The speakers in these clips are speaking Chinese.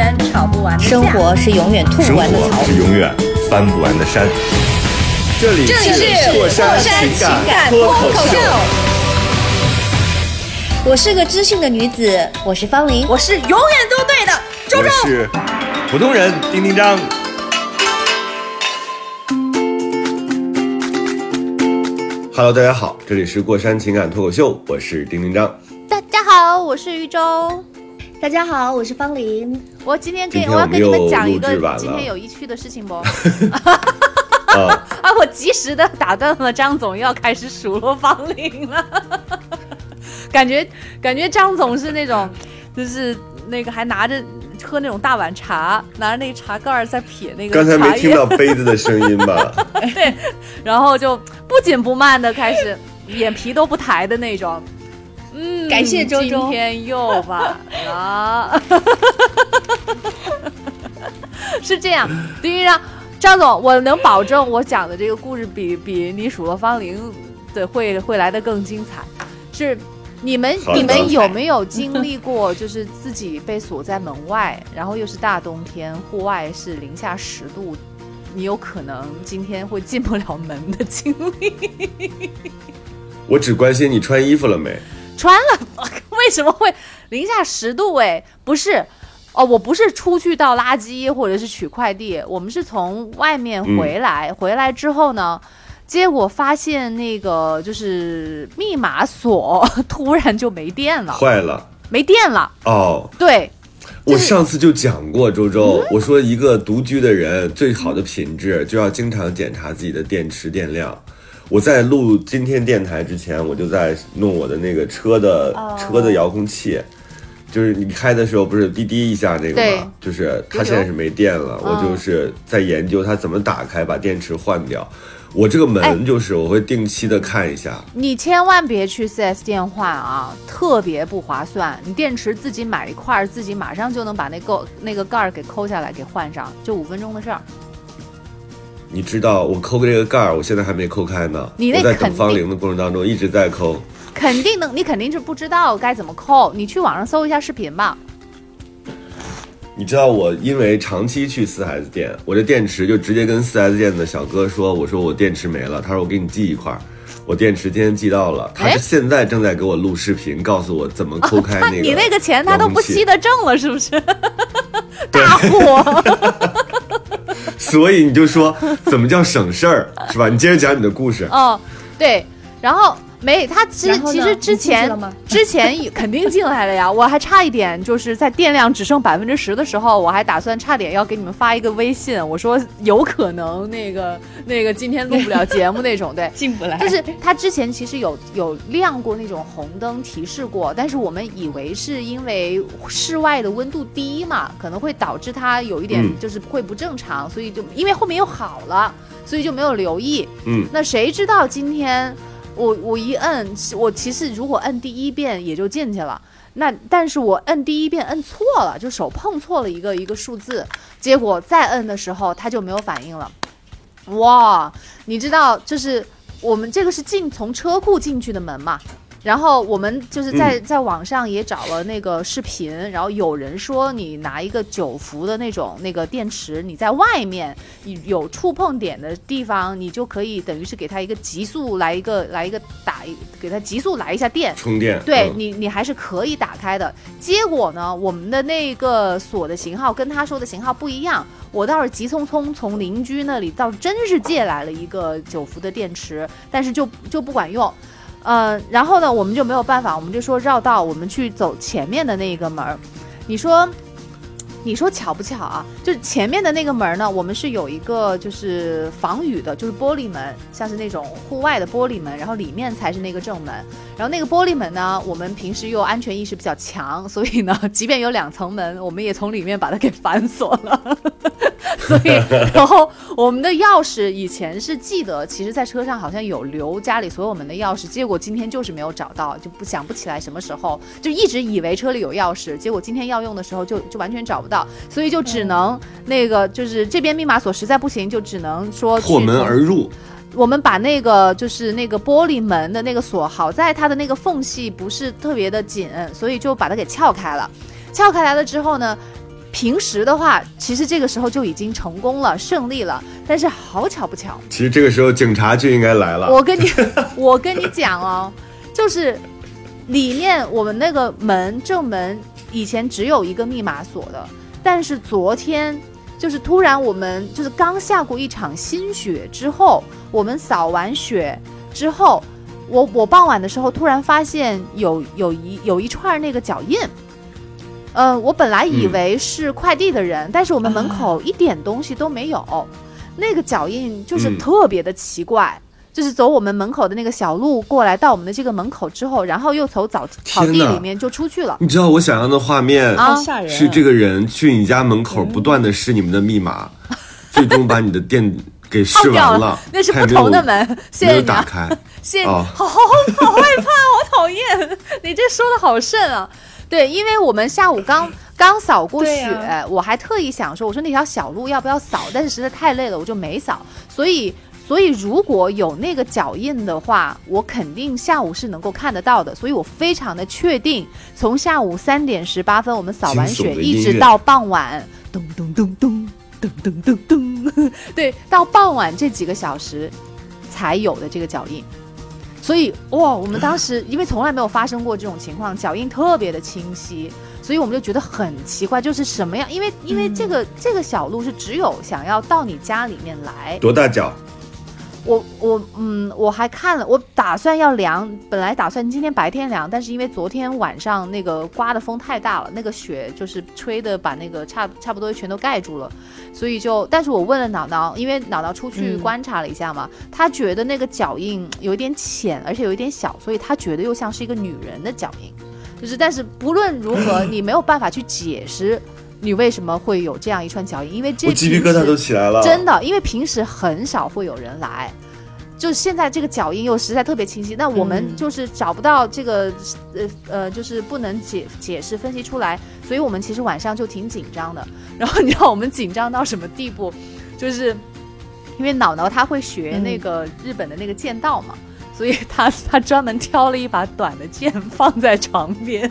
是永远吵不完的架生活是永远吐不完的。是永远翻不完的山。这里这里是过山情情感脱口秀。我是个知性的女子，我是方玲。我是永远都对的，周我周。是普通人丁丁张。Hello，大家好，这里是过山情感脱口秀，我是丁丁张。大家好，我是玉州。大家好，我是方林。我今天跟今天我要跟你们讲一个今天有意趣的事情不？啊，啊，我及时的打断了张总，又要开始数落方林了。感觉感觉张总是那种，就是那个还拿着喝那种大碗茶，拿着那个茶盖儿在撇那个刚才茶叶，没听到杯子的声音吧？对，然后就不紧不慢的开始，眼皮都不抬的那种。嗯，感谢周周今天又晚了。是这样，第一让张总，我能保证我讲的这个故事比比你数落芳龄的会会来的更精彩。是你们你们有没有经历过，就是自己被锁在门外，然后又是大冬天，户外是零下十度，你有可能今天会进不了门的经历？我只关心你穿衣服了没。穿了，为什么会零下十度？哎，不是，哦，我不是出去倒垃圾或者是取快递，我们是从外面回来，回来之后呢，结果发现那个就是密码锁 突然就没电了，坏了没电了。哦！对，我上次就讲过，周周，我说一个独居的人最好的品质就要经常检查自己的电池电量。我在录今天电台之前，我就在弄我的那个车的、哦车的遥控器，就是你开的时候不是滴滴一下那个吗？就是它现在是没电了，嗯我就是在研究它怎么打开，把电池换掉。我这个哎门就是我会定期的看一下，你千万别去四 S 店换啊，特别不划算。你电池自己买一块儿，自己马上就能把那个那个盖儿给抠下来，给换上，就五分钟的事儿。你知道我抠这个盖儿，我现在还没抠开呢。你在等芳龄的过程当中一直在抠。肯定能，你肯定是不知道该怎么抠，你去网上搜一下视频吧。你知道我因为长期去四 S 店，我这电池就直接跟四 S 店的小哥说，我说我电池没了，他说我给你寄一块儿，我电池今天寄到了，他现在正在给我录视频，告诉我怎么抠开那个、你那个钱他都不吸，得挣了，是不是？对 大货，所以你就说怎么叫省事儿是吧？你接着讲你的故事。哦，对，然后没他其实其实之前之前也 肯定进来了呀，我还差一点就是在电量只剩百分之十的时候，我还打算差点要给你们发一个微信，我说有可能那个 那个今天录不了节目那种，对，进不来。就是他之前其实有有亮过那种红灯提示过，但是我们以为是因为室外的温度低嘛，可能会导致它有一点嗯。就是会不正常，所以就因为后面又好了，所以就没有留意。嗯，那谁知道今天我我一摁，我其实如果摁第一遍也就进去了。那但是我摁第一遍摁错了，就手碰错了一个一个数字，结果再摁的时候它就没有反应了。哇，你知道，就是我们这个是进从车库进去的门嘛，然后我们就是在、嗯在网上也找了那个视频，然后有人说你拿一个九伏的那种那个电池，你在外面有触碰点的地方，你就可以等于是给它一个急速来一个来一个打一给它急速来一下电，充电。嗯对你，你还是可以打开的。结果呢，我们的那个锁的型号跟他说的型号不一样。我倒是急匆匆从邻居那里倒真是借来了一个九伏的电池，但是就就不管用。呃，然后呢，我们就没有办法，我们就说绕道，我们去走前面的那个门。你说你说巧不巧啊？就是前面的那个门呢，我们是有一个就是防雨的，就是玻璃门，像是那种户外的玻璃门，然后里面才是那个正门。然后那个玻璃门呢，我们平时又安全意识比较强，所以呢，即便有两层门，我们也从里面把它给反锁了。所以，然后我们的钥匙以前是记得，其实在车上好像有留家里所有门的钥匙，结果今天就是没有找到，就不想不起来什么时候，就一直以为车里有钥匙，结果今天要用的时候就就完全找不到，所以就只能那个就是这边密码锁实在不行，就只能说破门而入。我们把那个就是那个玻璃门的那个锁，好在它的那个缝隙不是特别的紧，所以就把它给撬开了。撬开来了之后呢？平时的话，其实这个时候就已经成功了，胜利了。但是好巧不巧，其实这个时候警察就应该来了。我跟你，我跟你讲哦，就是里面我们那个门正门以前只有一个密码锁的，但是昨天就是突然我们就是刚下过一场新雪之后，我们扫完雪之后，我我傍晚的时候突然发现有有一有一串那个脚印。呃，我本来以为是快递的人，但是我们门口一点东西都没有，那个脚印就是特别的奇怪，就是走我们门口的那个小路过来，到我们的这个门口之后，然后又从草草地里面就出去了。你知道我想象的画面啊，吓人！是这个人去你家门口不断的试你们的密码，最终把你的店给试完了。那是不同的门，谢谢你打开，谢谢你，好好好害怕，好讨厌，你这说的好甚啊！对，因为我们下午刚刚扫过雪，我还特意想说，我说那条小路要不要扫？但是实在太累了，我就没扫。所以，所以如果有那个脚印的话，我肯定下午是能够看得到的。所以我非常的确定，从下午三点十八分我们扫完雪，一直到傍晚，咚咚咚咚咚咚咚咚，对，到傍晚这几个小时才有的这个脚印。所以哇，我们当时因为从来没有发生过这种情况，脚印特别的清晰，所以我们就觉得很奇怪，就是什么样？因为因为这个这个小路是只有想要到你家里面来，多大脚？我我嗯，我还看了，我打算要量，本来打算今天白天量，但是因为昨天晚上那个刮的风太大了，那个雪就是吹的把那个差差不多全都盖住了，所以就，但是我问了脑脑，因为脑脑出去观察了一下嘛，他觉得那个脚印有一点浅，而且有一点小，所以他觉得又像是一个女人的脚印，就是，但是不论如何，你没有办法去解释。你为什么会有这样一串脚印？因为这我鸡皮疙瘩都起来了。真的，因为平时很少会有人来，就现在这个脚印又实在特别清晰。那我们就是找不到这个，呃呃，就是不能解解释分析出来，所以我们其实晚上就挺紧张的。然后你知道我们紧张到什么地步？就是因为脑脑他会学那个日本的那个剑道嘛，所以他他专门挑了一把短的剑放在床边。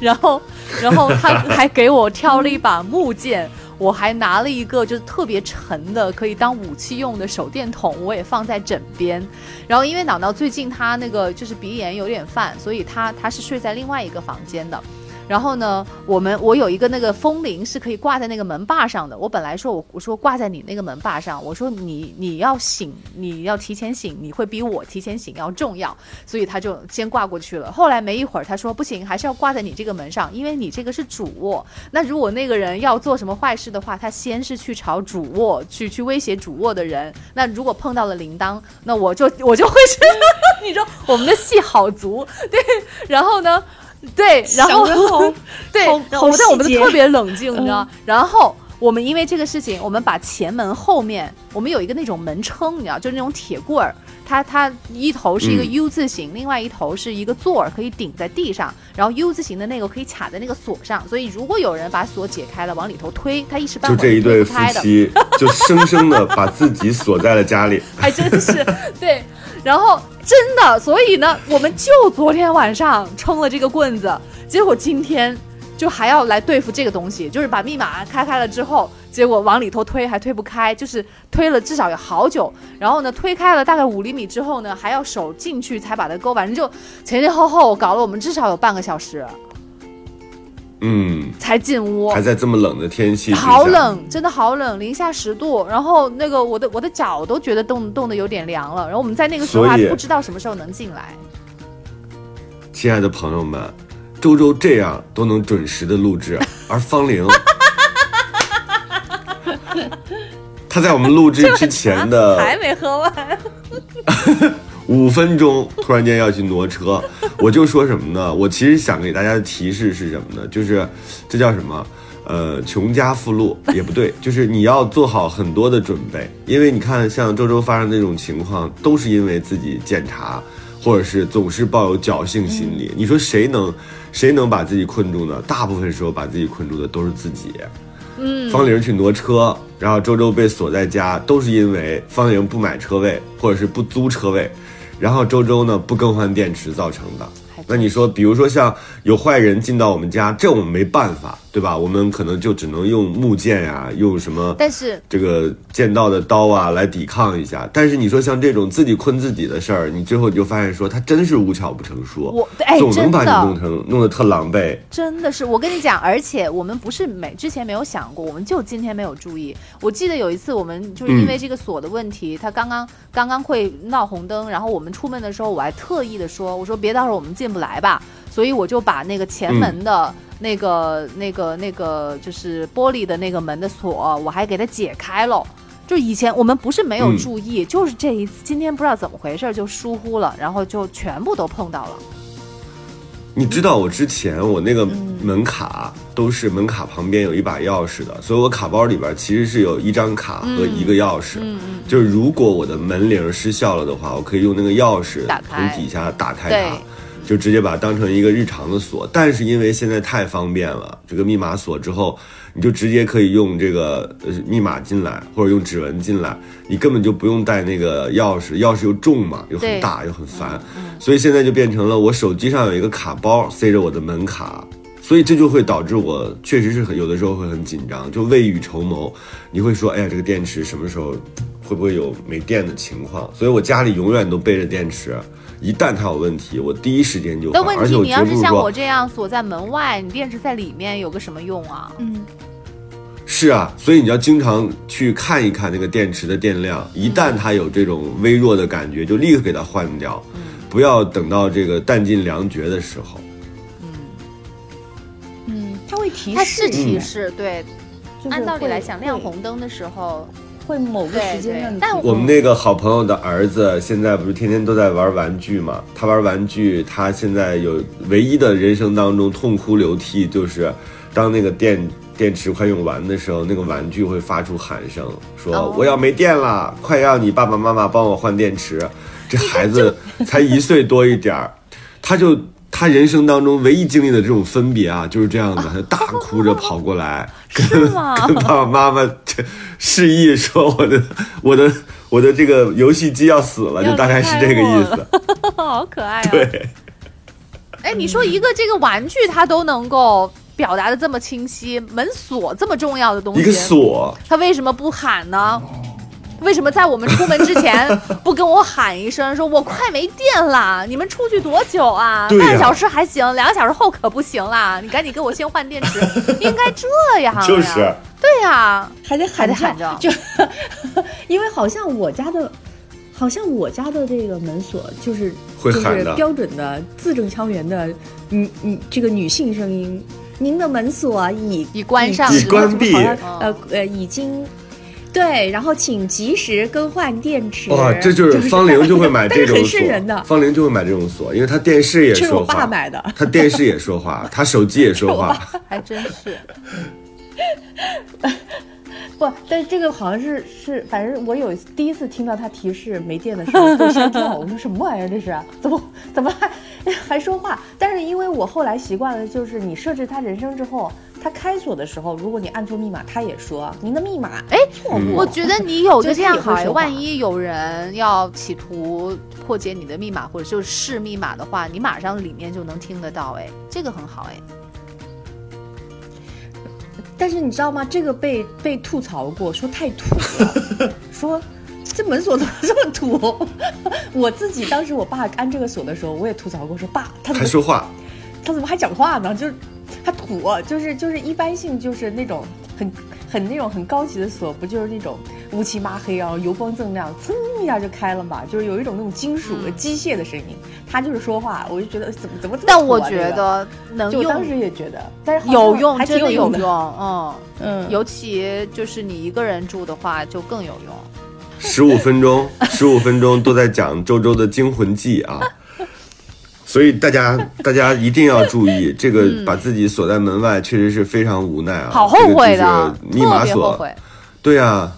然后，然后他 还给我挑了一把木剑，我还拿了一个就是特别沉的可以当武器用的手电筒，我也放在枕边。然后因为脑脑最近他那个就是鼻炎有点犯，所以他他是睡在另外一个房间的。然后呢，我们我有一个那个风铃是可以挂在那个门把上的。我本来说我我说挂在你那个门把上，我说你你要醒，你要提前醒，你会比我提前醒要重要，所以他就先挂过去了。后来没一会儿，他说不行，还是要挂在你这个门上，因为你这个是主卧。那如果那个人要做什么坏事的话，他先是去朝主卧去去威胁主卧的人。那如果碰到了铃铛，那我就我就会是，你说我们的戏好足，对，然后呢？对，然后 对，但我们特别冷静，你知道？然后我们因为这个事情，我们把前门后面，我们有一个那种门撑，你知道，就是那种铁棍儿，它它一头是一个 U 字形，另外一头是一个座儿，可以顶在地上，然后 U 字形的那个可以卡在那个锁上，所以如果有人把锁解开了，往里头推，他一时半会就这一对夫妻 就生生的把自己锁在了家里，还真是对，然后。真的，所以呢，我们就昨天晚上撑了这个棍子，结果今天就还要来对付这个东西，就是把密码开开了之后，结果往里头推还推不开，就是推了至少有好久，然后呢，推开了大概五厘米之后呢，还要手进去才把它勾，反正就前前后后搞了我们至少有半个小时。嗯，才进屋，还在这么冷的天气，好冷，真的好冷，零下十度。然后那个我的我的脚都觉得冻冻的有点凉了。然后我们在那个时候还不知道什么时候能进来。亲爱的朋友们，周周这样都能准时的录制，而方玲他在我们录制之前的 还没喝完。五分钟突然间要去挪车，我就说什么呢？我其实想给大家的提示是什么呢？就是这叫什么？呃，穷家富路也不对，就是你要做好很多的准备，因为你看像周周发生那种情况，都是因为自己检查，或者是总是抱有侥幸心理。你说谁能谁能把自己困住呢？大部分时候把自己困住的都是自己。嗯，方玲去挪车，然后周周被锁在家，都是因为方玲不买车位或者是不租车位。然后周周呢不更换电池造成的，那你说，比如说像有坏人进到我们家，这我们没办法。对吧？我们可能就只能用木剑呀，用什么？但是这个剑道的刀啊来抵抗一下。但是你说像这种自己困自己的事儿，你最后你就发现说他真是无巧不成书，我哎，总能把你弄成弄得特狼狈。真的是，我跟你讲，而且我们不是没之前没有想过，我们就今天没有注意。我记得有一次我们就是因为这个锁的问题，他刚刚刚刚会闹红灯，然后我们出门的时候，我还特意的说，我说别到时候我们进不来吧，所以我就把那个前门的。那个、那个、那个，就是玻璃的那个门的锁，我还给它解开了。就以前我们不是没有注意，就是这一次今天不知道怎么回事就疏忽了，然后就全部都碰到了。你知道我之前我那个门卡都是门卡旁边有一把钥匙的，所以我卡包里边其实是有一张卡和一个钥匙。嗯嗯。就是如果我的门铃失效了的话，我可以用那个钥匙从底下打开它。就直接把它当成一个日常的锁，但是因为现在太方便了，这个密码锁之后，你就直接可以用这个呃密码进来，或者用指纹进来，你根本就不用带那个钥匙，钥匙又重嘛，又很大又很烦，所以现在就变成了我手机上有一个卡包塞着我的门卡，所以这就会导致我确实是很有的时候会很紧张，就未雨绸缪，你会说，哎呀，这个电池什么时候会不会有没电的情况？所以我家里永远都备着电池。一旦它有问题，我第一时间就。但问题，你要是像我这样锁在门外，你电池在里面有个什么用啊？嗯，是啊，所以你要经常去看一看那个电池的电量，一旦它有这种微弱的感觉，就立刻给它换掉，不要等到这个弹尽粮绝的时候。嗯，嗯，它会提示，它是提示，对，按道理来讲，亮红灯的时候。会某个时间段，但我们那个好朋友的儿子现在不是天天都在玩玩具嘛？他玩玩具，他现在有唯一的人生当中痛哭流涕，就是当那个电电池快用完的时候，那个玩具会发出喊声，说我要没电了，快让你爸爸妈妈帮我换电池。这孩子 才一岁多一点儿，他就。他人生当中唯一经历的这种分别啊，就是这样的，他大哭着跑过来，跟跟爸爸妈妈示意说：“我的我的我的这个游戏机要死了。”就大概是这个意思。好可爱啊！对。哎，你说一个这个玩具，它都能够表达的这么清晰，门锁这么重要的东西，一个锁，他为什么不喊呢？为什么在我们出门之前 不跟我喊一声，说我快没电了？你们出去多久啊？半个小时还行，两个小时后可不行啦！你赶紧给我先换电池，应该这样。就是，对呀，还得还得喊着，就 因为好像我家的，好像我家的这个门锁就是就是标准的字正腔圆的，嗯嗯，这个女性声音，您的门锁已已关上，已关闭，呃呃，已经。对，然后请及时更换电池。哇，这就是方玲就会买 这种锁。的，方玲就会买这种锁，因为她电视也说话。是我爸买的。他电视也说话，他手机也说话。还真是。不，但是这个好像是是，反正我有第一次听到他提示没电的时候，我先跳。我说什么玩意儿？这是怎么怎么还 还说话？但是因为我后来习惯了，就是你设置他人声之后。他开锁的时候，如果你按错密码，他也说您的密码哎错误。我觉得你有个这样好，万一有人要企图破解你的密码或者就是试密码的话，你马上里面就能听得到。哎，这个很好哎。但是你知道吗？这个被被吐槽过，说太土了，说这门锁怎么这么土？我自己当时我爸安这个锁的时候，我也吐槽过，说爸他怎么还说话，他怎么还讲话呢？就是。他土，就是就是一般性，就是那种很很那种很高级的锁，不就是那种乌漆麻黑啊，油光锃亮，噌一下就开了嘛？就是有一种那种金属的、机械的声音。他就是说话，我就觉得怎么怎么这么但我觉得能就我当时也觉得，但是有用，还挺真的有。用，嗯，嗯，尤其就是你一个人住的话，就更有用。十五分钟，十五分钟都在讲周周的惊魂记啊。所以大家 大家一定要注意，这个把自己锁在门外，确实是非常无奈啊。嗯好后悔的，这个密码锁，对啊，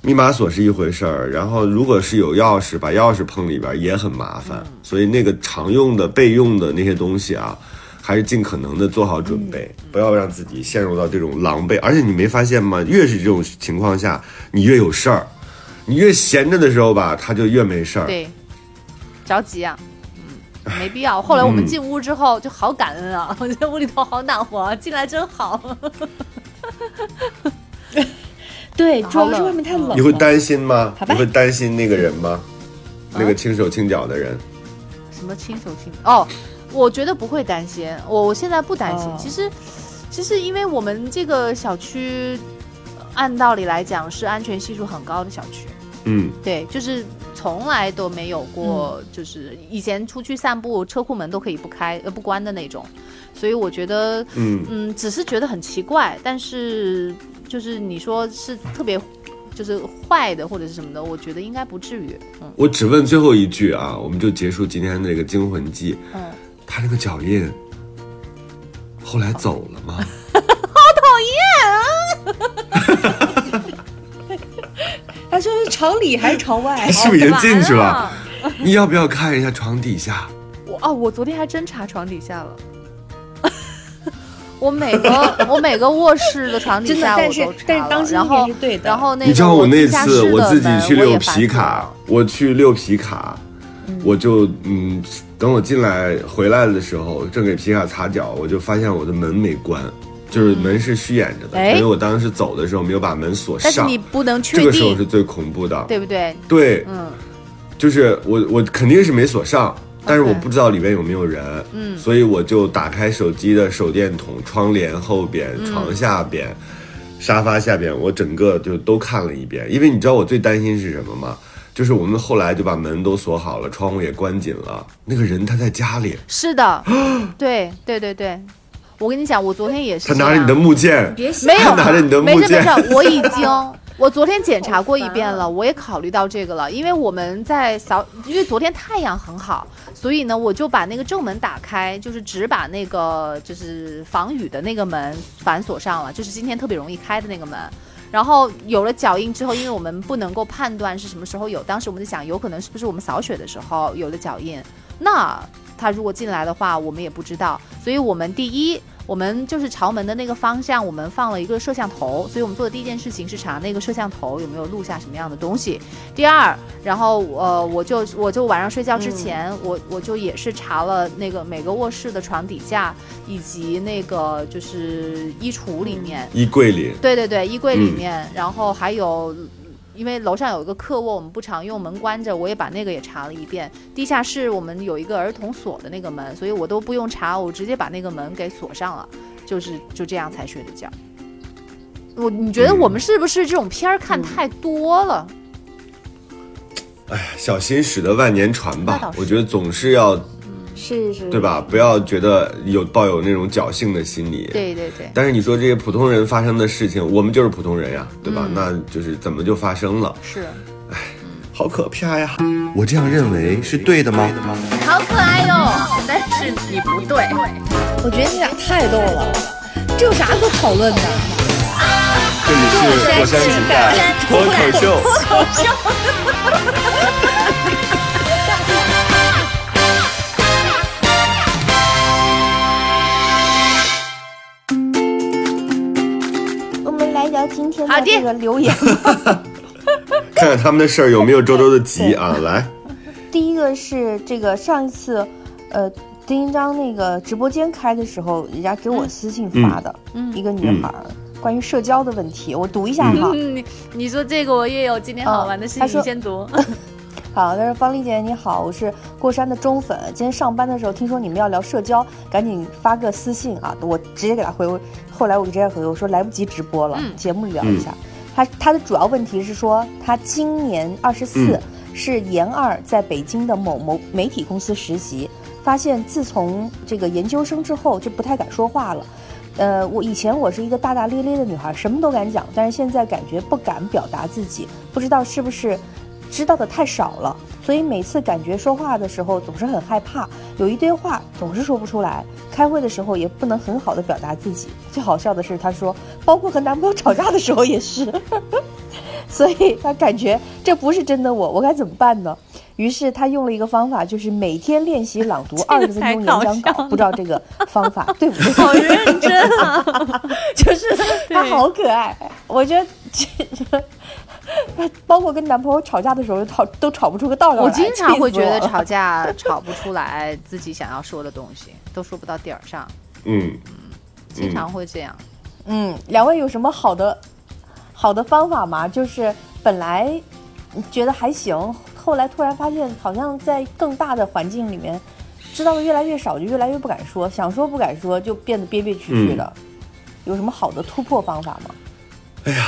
密码锁是一回事儿，然后如果是有钥匙，把钥匙碰里边也很麻烦。嗯所以那个常用的备用的那些东西啊，还是尽可能的做好准备，嗯不要让自己陷入到这种狼狈。而且你没发现吗？越是这种情况下，你越有事儿，你越闲着的时候吧，他就越没事儿。对，着急啊。嗯，没必要。后来我们嗯进屋之后就好感恩啊，我觉得屋里头好暖和，啊进来真好。对，主要是外面太冷了。你会担心吗？你会担心那个人吗？啊那个轻手轻脚的人，什么轻手轻哦，我觉得不会担心，我我现在不担心。哦其实，其实因为我们这个小区，呃按道理来讲是安全系数很高的小区，嗯，对，就是从来都没有过，就是以前出去散步车库门都可以不开呃不关的那种，所以我觉得嗯嗯，只是觉得很奇怪，但是就是你说是特别就是坏的或者是什么的，我觉得应该不至于，嗯我只问最后一句啊，我们就结束今天的这个惊魂记。嗯。他那个脚印后来走了吗？他说是朝里还是朝外他？是不是已经进去完了？你要不要看一下床底下？我哦，我昨天还真查床底下了。我每个我每个卧室的床底，下我但是都查了，但是当心一然后点是对的。然后那个你知道我那次我自己去溜门我也反皮卡，我去遛皮卡，我就嗯，等我进来回来的时候，正给皮卡擦脚，我就发现我的门没关，就是门是虚掩着的，哎。所以我当时走的时候没有把门锁上。但是你。不能确这个时候是最恐怖的，对不对？对，嗯，就是我我肯定是没锁上，但是我不知道里面有没有人，嗯。所以我就打开手机的手电筒，窗帘后边、嗯床下边、沙发下边，我整个就都看了一遍。因为你知道我最担心是什么吗？就是我们后来就把门都锁好了，窗户也关紧了，那个人他在家里，是的，对对对对，我跟你讲，我昨天也是，他拿着你的木剑，别吓没有，拿着你的没木剑。事没事，我已经。我昨天检查过一遍了，我也考虑到这个了，因为我们在扫，因为昨天太阳很好，所以呢，我就把那个正门打开，就是只把那个就是防雨的那个门反锁上了，就是今天特别容易开的那个门。然后有了脚印之后，因为我们不能够判断是什么时候有，当时我们在想，有可能是不是我们扫雪的时候有了脚印，那他如果进来的话，我们也不知道。所以我们第一，我们就是朝门的那个方向，我们放了一个摄像头，所以我们做的第一件事情是查那个摄像头有没有录下什么样的东西。第二，然后呃，我就我就晚上睡觉之前，我我就也是查了那个每个卧室的床底下以及那个就是衣橱里面，衣柜里，对对对，衣柜里嗯。面，然后还有，因为楼上有一个客卧，我们不常用，门关着，我也把那个也查了一遍。地下室我们有一个儿童锁的那个门，所以我都不用查，我直接把那个门给锁上了，就是就这样才睡的觉。我你觉得嗯我们是不是这种片儿看太多了？哎小心驶得万年船吧我觉得总是要是是，对？吧？不要觉得有抱有那种侥幸的心理。对对对，但是你说这些普通人发生的事情，我们就是普通人呀，对吧？嗯那就是怎么就发生了？是好可怕呀！我这样认为是对的吗？好可爱哟、但是你不对。我觉得你俩太逗了，这有啥可讨论的？这里是火山情感脱口秀。我们来聊今天好的的这个留言。看看他们的事儿有没有周周的急啊！来，第一个是这个上一次，呃，丁一章那个直播间开的时候，人家给我私信发的，嗯一个女孩儿、关于社交的问题，我读一下哈。嗯，你你说这个我也有今天好玩的事情，先读。好，他说方丽姐你好，我是过山的忠粉。今天上班的时候听说你们要聊社交，赶紧发个私信啊，我直接给他回。后来我直接回我说来不及直播了，节目里聊一下。他他的主要问题是说他今年二十四，是研二，在北京的某某媒体公司实习，发现自从这个研究生之后就不太敢说话了。呃，我以前我是一个大大咧咧的女孩，什么都敢讲，但是现在感觉不敢表达自己，不知道是不是知道的太少了，所以每次感觉说话的时候总是很害怕，有一堆话总是说不出来，开会的时候也不能很好的表达自己。最好笑的是，她说，包括和男朋友吵架的时候也是，所以她感觉这不是真的我，我该怎么办呢？于是她用了一个方法，就是每天练习朗读 二十分钟演讲稿。不知道这个方法对不对？好认真啊！就是她好可爱，我觉得这 包括跟男朋友吵架的时候，吵都吵不出个道来。我经常会觉得吵架吵不出来自己想要说的东西，都说不到点儿上。嗯嗯，经常会这样。嗯，两位有什么好的好的方法吗？就是本来觉得还行。后来突然发现，好像在更大的环境里面，知道的越来越少，就越来越不敢说，想说不敢说，就变得憋憋屈屈的。有什么好的突破方法吗？哎呀，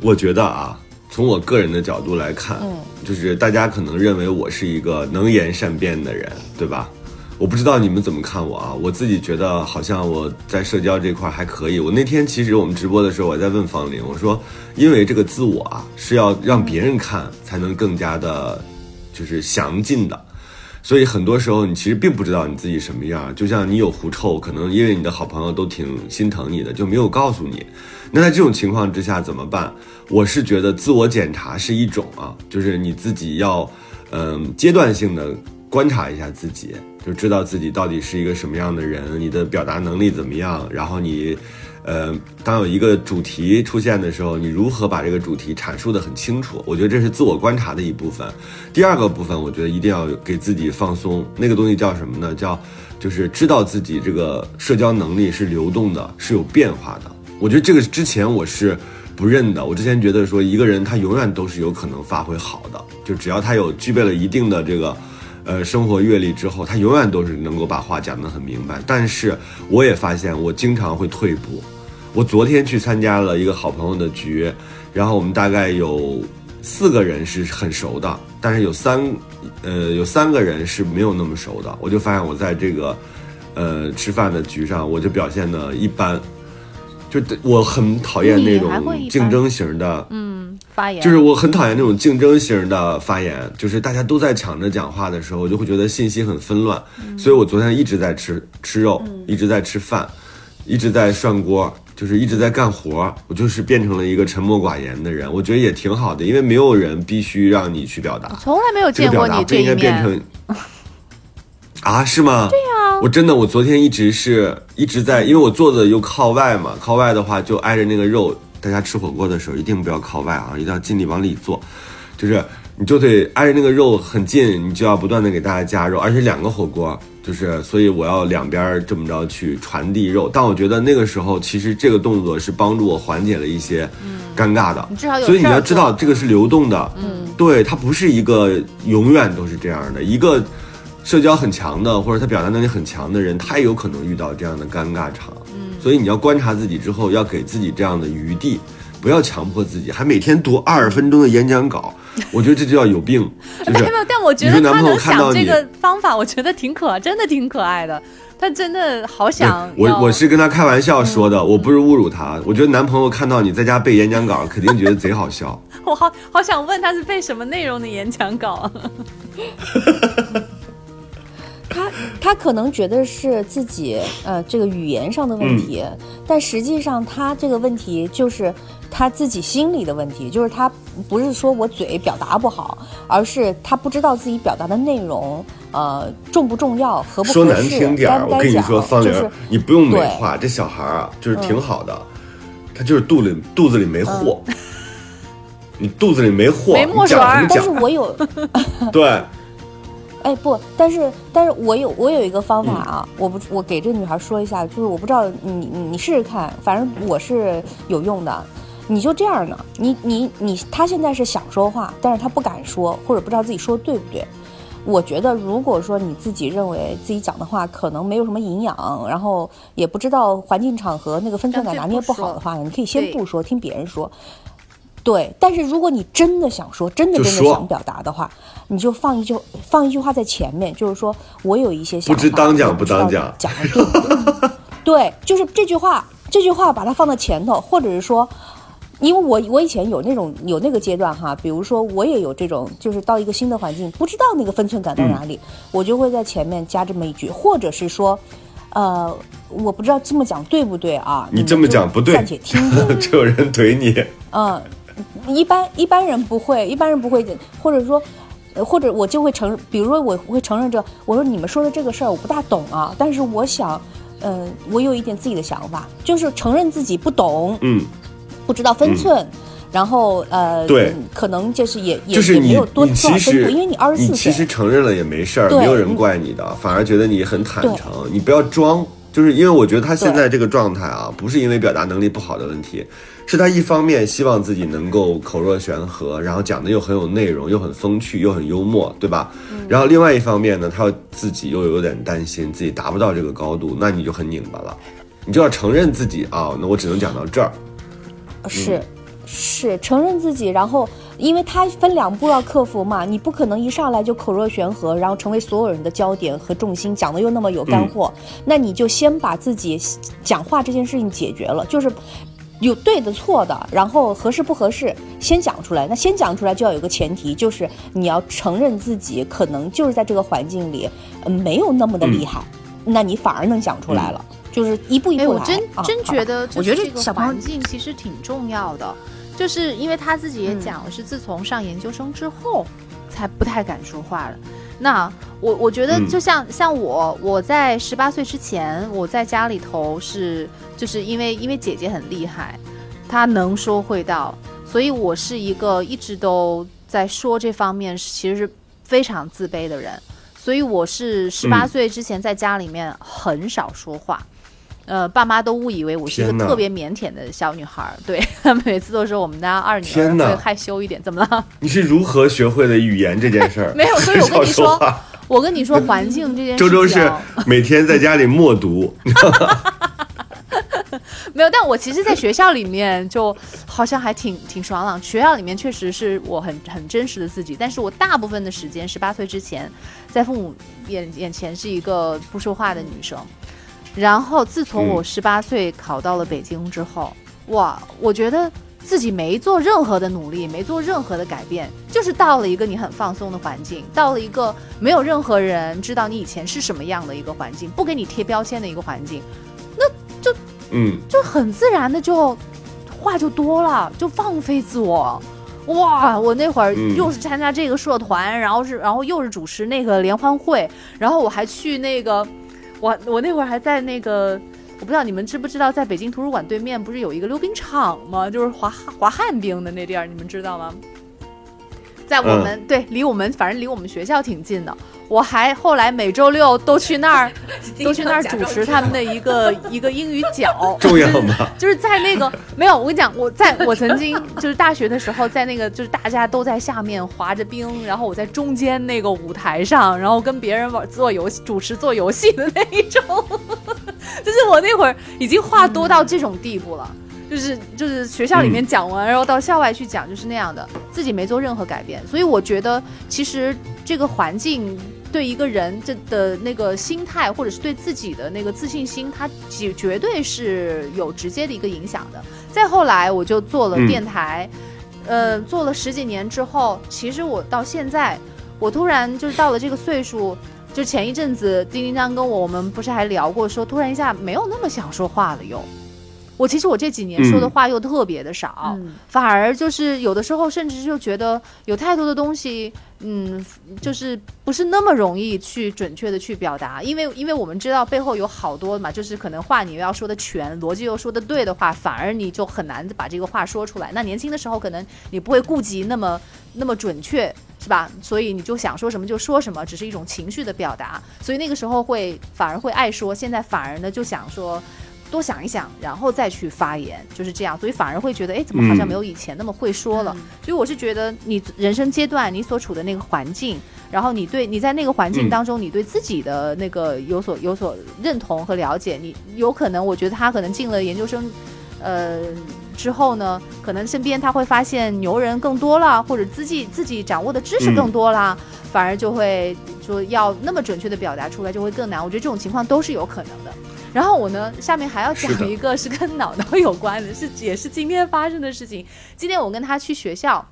我觉得啊，从我个人的角度来看，嗯，就是大家可能认为我是一个能言善辩的人，对吧？我不知道你们怎么看我啊？我自己觉得好像我在社交这块还可以。我那天其实我们直播的时候，我在问方玲，我说，因为这个自我啊是要让别人看才能更加的，就是详尽的，所以很多时候你其实并不知道你自己什么样。就像你有狐臭，可能因为你的好朋友都挺心疼你的，就没有告诉你。那在这种情况之下怎么办？我是觉得自我检查是一种啊，就是你自己要，嗯，阶段性的观察一下自己。就知道自己到底是一个什么样的人，你的表达能力怎么样，然后你，呃，当有一个主题出现的时候，你如何把这个主题阐述的很清楚？我觉得这是自我观察的一部分。第二个部分，我觉得一定要给自己放松，那个东西叫什么呢？叫就是知道自己这个社交能力是流动的，是有变化的。我觉得这个之前我是不认的，我之前觉得说一个人他永远都是有可能发挥好的，就只要他有具备了一定的这个。呃，生活阅历之后，他永远都是能够把话讲得很明白。但是我也发现，我经常会退步。我昨天去参加了一个好朋友的局，然后我们大概有四个人是很熟的，但是有三，呃，有三个人是没有那么熟的。我就发现我在这个，呃，吃饭的局上，我就表现的一般。就我很讨厌那种竞争型的，嗯，发言，就是我很讨厌那种竞争型的发言，就是大家都在抢着讲话的时候，我就会觉得信息很纷乱。所以我昨天一直在吃吃肉，一直在吃饭，一直在涮锅，就是一直在干活。我就是变成了一个沉默寡言的人，我觉得也挺好的，因为没有人必须让你去表达，从来没有见过你这一面。啊，是吗？对呀，我真的，我昨天一直是一直在，因为我坐的又靠外嘛，靠外的话就挨着那个肉。大家吃火锅的时候一定不要靠外啊，一定要尽力往里坐，就是你就得挨着那个肉很近，你就要不断的给大家加肉，而且两个火锅，就是所以我要两边这么着去传递肉。但我觉得那个时候其实这个动作是帮助我缓解了一些尴尬的，所以你要知道这个是流动的，嗯，对，它不是一个永远都是这样的一个。社交很强的，或者他表达能力很强的人，他也有可能遇到这样的尴尬场。嗯，所以你要观察自己之后，要给自己这样的余地，不要强迫自己，还每天读二十分钟的演讲稿。我觉得这就叫有病。没有，但我觉得他能想这个方法，我觉得挺可，真的挺可爱的。他真的好想。我我是跟他开玩笑说的，我不是侮辱他。我觉得男朋友看到你在家背演讲稿，肯定觉得贼好笑。我好好想问他是背什么内容的演讲稿。他他可能觉得是自己呃这个语言上的问题，但实际上他这个问题就是他自己心里的问题，就是他不是说我嘴表达不好，而是他不知道自己表达的内容呃重不重要，合不合适，说难听点儿，我跟你说，方玲，你不用美化，这小孩啊就是挺好的，他就是肚里肚子里没货，你肚子里没货，没墨水，但是我有 对。哎不，但是但是我有我有一个方法啊，我不我给这女孩说一下，就是我不知道你你你试试看，反正我是有用的。你就这样呢？你你你，她现在是想说话，但是她不敢说，或者不知道自己说的对不对。我觉得，如果说你自己认为自己讲的话可能没有什么营养，然后也不知道环境场合那个分寸感拿捏不好的话，你可以先不说，听别人说。对，但是如果你真的想说，真的真的想表达的话，你就放一句放一句话在前面，就是说我有一些想法，不知当讲不当讲，讲的对不对？对，就是这句话，这句话把它放到前头，或者是说，因为我我以前有那种有那个阶段哈，比如说我也有这种，就是到一个新的环境，不知道那个分寸感在哪里，我就会在前面加这么一句，或者是说，呃，我不知道这么讲对不对啊？你这么讲不对，暂且听听，就有人怼你。嗯。一般一般人不会，一般人不会，或者说，或者我就会承，比如说我会承认这，我说你们说的这个事儿我不大懂啊，但是我想，嗯，我有一点自己的想法，就是承认自己不懂，嗯，不知道分寸，然后呃，对，可能就是也也就是没有多其实因为你二十四岁，其实承认了也没事儿，没有人怪你的，反而觉得你很坦诚，你不要装。就是因为我觉得他现在这个状态啊，不是因为表达能力不好的问题，是他一方面希望自己能够口若悬河，然后讲的又很有内容，又很风趣，又很幽默，对吧？然后另外一方面呢，他自己又有点担心自己达不到这个高度，那你就很拧巴了，你就要承认自己啊，那我只能讲到这儿。是，是承认自己，然后。因为他分两步要克服嘛，你不可能一上来就口若悬河，然后成为所有人的焦点和重心，讲的又那么有干货，那你就先把自己讲话这件事情解决了，就是有对的错的，然后合适不合适先讲出来。那先讲出来就要有个前提，就是你要承认自己可能就是在这个环境里，嗯，没有那么的厉害，那你反而能讲出来了，就是一步一步来。我真真觉得，我觉得这个环境其实挺重要的。就是因为他自己也讲了，是自从上研究生之后，才不太敢说话了。那我我觉得，就像像我，我在十八岁之前，我在家里头是，就是因为因为姐姐很厉害，她能说会道，所以我是一个一直都在说这方面其实是非常自卑的人，所以我是十八岁之前在家里面很少说话。呃，爸妈都误以为我是一个特别腼腆的小女孩儿，对 每次都说我们家二女儿会害羞一点，怎么了？你是如何学会的语言这件事儿？没有，所以我跟你 说，我跟你说环境这件事。周周是每天在家里默读。没有，但我其实，在学校里面就好像还挺挺爽朗。学校里面确实是我很很真实的自己，但是我大部分的时间，十八岁之前，在父母眼眼前是一个不说话的女生。然后，自从我十八岁考到了北京之后，哇，我觉得自己没做任何的努力，没做任何的改变，就是到了一个你很放松的环境，到了一个没有任何人知道你以前是什么样的一个环境，不给你贴标签的一个环境，那就，嗯，就很自然的就话就多了，就放飞自我。哇，我那会儿又是参加这个社团，然后是，然后又是主持那个联欢会，然后我还去那个。我我那会儿还在那个，我不知道你们知不知道，在北京图书馆对面不是有一个溜冰场吗？就是滑滑旱冰的那地儿，你们知道吗？在我们对离我们反正离我们学校挺近的。我还后来每周六都去那儿，都去那儿主持他们的一个 一个英语角，重要吗？就是在那个没有，我跟你讲，我在我曾经就是大学的时候，在那个就是大家都在下面滑着冰，然后我在中间那个舞台上，然后跟别人玩做游戏，主持做游戏的那一种，就是我那会儿已经话多到这种地步了。就是就是学校里面讲完，然后到校外去讲，就是那样的，自己没做任何改变。所以我觉得，其实这个环境对一个人这的那个心态，或者是对自己的那个自信心，它绝绝对是有直接的一个影响的。再后来，我就做了电台，呃，做了十几年之后，其实我到现在，我突然就是到了这个岁数，就前一阵子丁丁张跟我，我们不是还聊过，说突然一下没有那么想说话了，又。我其实我这几年说的话又特别的少，反而就是有的时候甚至就觉得有太多的东西，嗯，就是不是那么容易去准确的去表达，因为因为我们知道背后有好多嘛，就是可能话你又要说的全，逻辑又说的对的话，反而你就很难把这个话说出来。那年轻的时候可能你不会顾及那么那么准确，是吧？所以你就想说什么就说什么，只是一种情绪的表达，所以那个时候会反而会爱说，现在反而呢就想说。多想一想，然后再去发言，就是这样。所以反而会觉得，哎，怎么好像没有以前那么会说了？所以我是觉得，你人生阶段你所处的那个环境，然后你对你在那个环境当中，你对自己的那个有所有所认同和了解，你有可能，我觉得他可能进了研究生，呃。之后呢，可能身边他会发现牛人更多了，或者自己自己掌握的知识更多了，反而就会说要那么准确的表达出来就会更难。我觉得这种情况都是有可能的。然后我呢，下面还要讲一个是跟脑脑有关的，是也是今天发生的事情。今天我跟他去学校，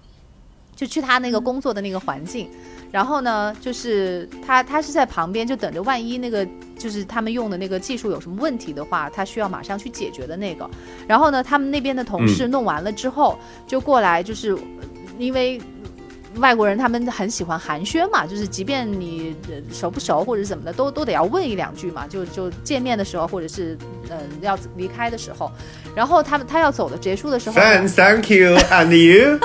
就去他那个工作的那个环境。然后呢，就是他他是在旁边就等着，万一那个就是他们用的那个技术有什么问题的话，他需要马上去解决的那个。然后呢，他们那边的同事弄完了之后，就过来，就是因为。外国人他们很喜欢寒暄嘛，就是即便你熟不熟或者怎么的，都都得要问一两句嘛。就就见面的时候，或者是嗯要离开的时候，然后他们他要走的结束的时候，Thank you and you，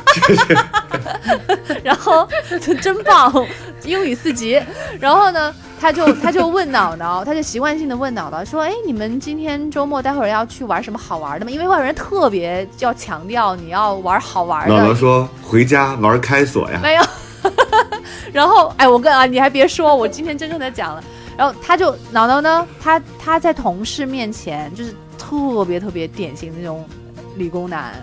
然后 真棒，英语四级。然后呢？他就 他就问脑脑，他就习惯性的问脑脑说：“哎，你们今天周末待会儿要去玩什么好玩的吗？因为外国人特别要强调你要玩好玩的。”脑脑说：“回家玩开锁呀。”没有。然后哎，我跟啊，你还别说，我今天真正的讲了。然后他就脑脑呢，他他在同事面前就是特别特别典型的那种理工男。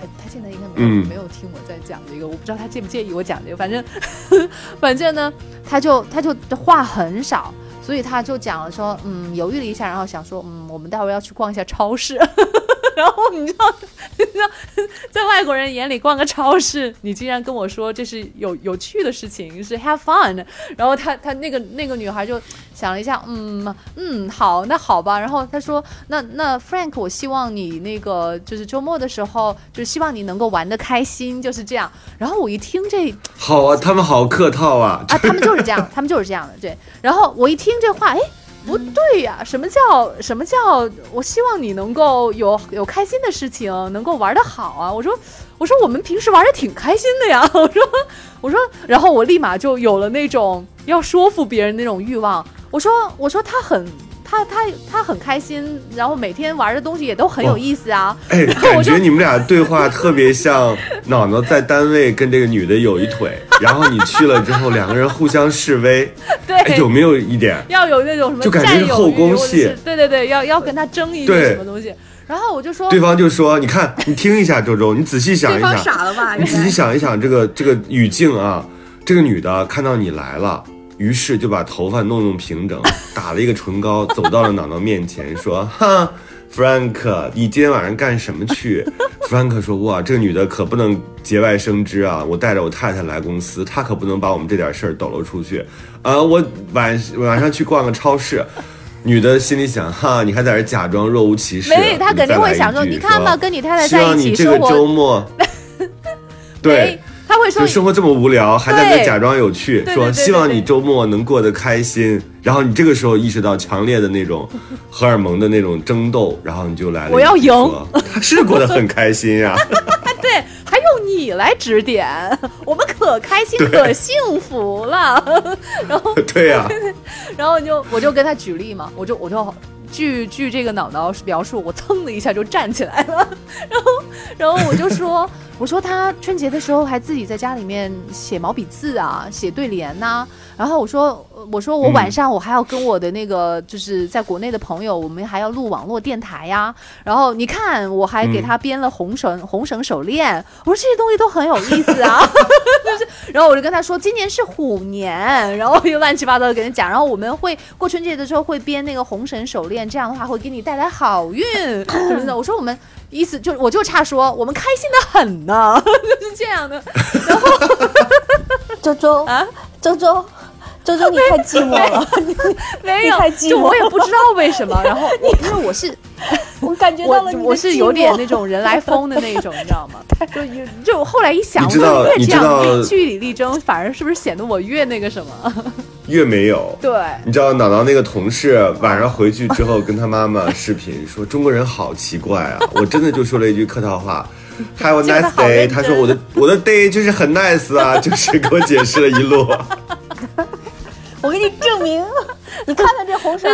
哎，他现在应该没有没有听我在讲这个，我不知道他介不介意我讲这个。反正 反正呢。他就他就话很少，所以他就讲了说，嗯，犹豫了一下，然后想说，嗯，我们待会儿要去逛一下超市。然后你知道，你知道，在外国人眼里逛个超市，你竟然跟我说这是有有趣的事情，是 have fun。然后他他那个那个女孩就想了一下，嗯嗯，好，那好吧。然后他说，那那 Frank，我希望你那个就是周末的时候，就是希望你能够玩的开心，就是这样。然后我一听这，好啊，他们好客套啊啊，他们就是这样，他们就是这样的，对。然后我一听这话，哎。不对呀，什么叫什么叫？我希望你能够有有开心的事情，能够玩的好啊！我说，我说我们平时玩的挺开心的呀！我说，我说，然后我立马就有了那种要说服别人那种欲望。我说，我说他很。他他他很开心，然后每天玩的东西也都很有意思啊。哎，感觉你们俩对话特别像 脑脑在单位跟这个女的有一腿，然后你去了之后两个人互相示威。对，有没有一点要有那种什么就感觉是后宫戏？对对对，要要跟他争一个什么东西。然后我就说，对方就说：“你看，你听一下，周周，你仔细想一想，傻了吧？你仔细想一想这个这个语境啊，这个女的看到你来了。”于是就把头发弄弄平整，打了一个唇膏，走到了脑脑面前，说：“ 哈，Frank，你今天晚上干什么去？”Frank 说：“哇，这个女的可不能节外生枝啊！我带着我太太来公司，她可不能把我们这点事儿抖露出去。啊，我晚晚上去逛个超市。”女的心里想：“哈，你还在这假装若无其事。”没，她肯定会想说：“你看吧，跟你太太在一起，这个周末。对。他会说，就生活这么无聊，还在那假装有趣，说希望你周末能过得开心。然后你这个时候意识到强烈的那种荷尔蒙的那种争斗，然后你就来了。我要赢，他是过得很开心呀。对，还用你来指点，我们可开心可幸福了。然后 对呀，然后就我就跟他举例嘛，我就我就。据据这个脑脑描述，我噌的一下就站起来了，然后然后我就说，我说他春节的时候还自己在家里面写毛笔字啊，写对联呐。然后我说，我说我晚上我还要跟我的那个就是在国内的朋友，我们还要录网络电台呀。然后你看，我还给他编了红绳 红绳手链。我说这些东西都很有意思啊。就是，然后我就跟他说，今年是虎年，然后又乱七八糟的跟他讲。然后我们会过春节的时候会编那个红绳手链，这样的话会给你带来好运什么的。我说我们意思就我就差说我们开心的很呢，就是这样的。然后周周啊，周周。周周，你太寂寞了，没有，就我也不知道为什么。然后，因为我是，我感觉到了，我是有点那种人来疯的那种，你知道吗？就就后来一想，我越这样据理力争，反而是不是显得我越那个什么？越没有。对，你知道，脑脑那个同事晚上回去之后跟他妈妈视频说：“中国人好奇怪啊！”我真的就说了一句客套话：“Have a nice day。”他说：“我的我的 day 就是很 nice 啊，就是给我解释了一路。”我给你证明，你看看这红绳，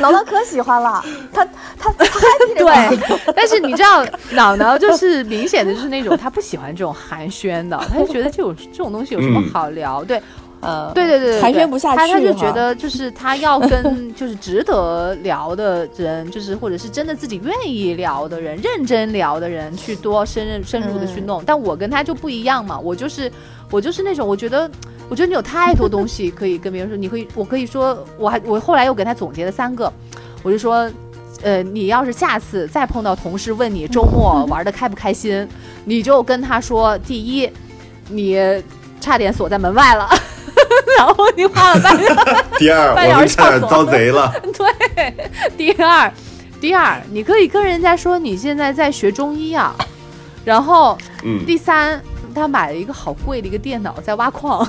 脑脑可喜欢了，他他他 对，但是你知道，姥姥就是明显的就是那种他不喜欢这种寒暄的，他就觉得这种这种东西有什么嗯好聊？对，呃，对对对对，寒暄不下去他他就觉得就是他要跟就是值得聊的人，就是或者是真的自己愿意聊的人，认真聊的人，去多深入深入的去嗯弄。但我跟他就不一样嘛，我就是我就是那种我觉得。我觉得你有太多东西可以跟别人说，你可以，我可以说，我还我后来又给他总结了三个，我就说，呃，你要是下次再碰到同事问你周末玩的开不开心，你就跟他说，第一，你差点锁在门外了，然后你花了半个 第二，我们差点上遭贼了。对，第二，第二，你可以跟人家说你现在在学中医啊，然后嗯，第三，他买了一个好贵的一个电脑在挖矿。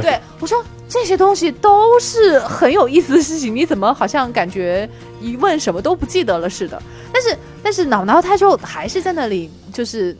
对我说这些东西都是很有意思的事情，你怎么好像感觉一问什么都不记得了似的？但是但是脑脑他就还是在那里就是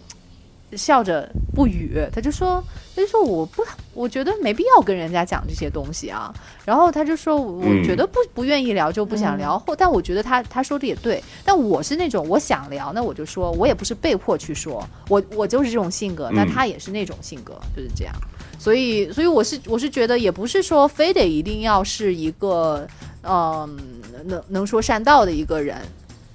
笑着不语，他就说他就说我不我觉得没必要跟人家讲这些东西啊。然后他就说我嗯。觉得不不愿意聊就不想聊，后但我觉得他他说的也对，但我是那种我想聊那我就说，我也不是被迫去说，我我就是这种性格，那嗯他也是那种性格，就是这样。所以，所以我是我是觉得，也不是说非得一定要是一个，嗯，能能说善道的一个人，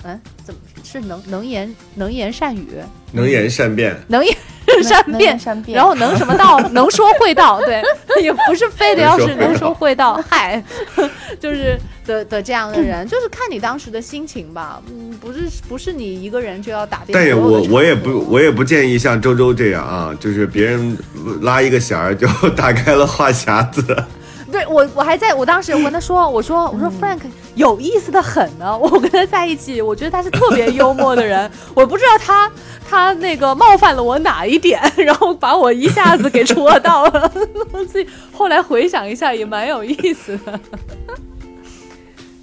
嗯，怎么是能能言能言善语，能言善辩。能言 善变善变然后能什么道，能说会道，对，也不是非得要是能说会道，嗨，就是的的这样的人，就是看你当时的心情吧，嗯，不是不是你一个人就要打遍但也我我也不我也不建议像周周这样啊，就是别人拉一个弦儿就打开了话匣子。对我，我还在我当时我跟他说，我说我说 Frank 有意思的很呢，我跟他在一起，我觉得他是特别幽默的人，我不知道他他那个冒犯了我哪一点，然后把我一下子给戳到了，所以后来回想一下也蛮有意思的，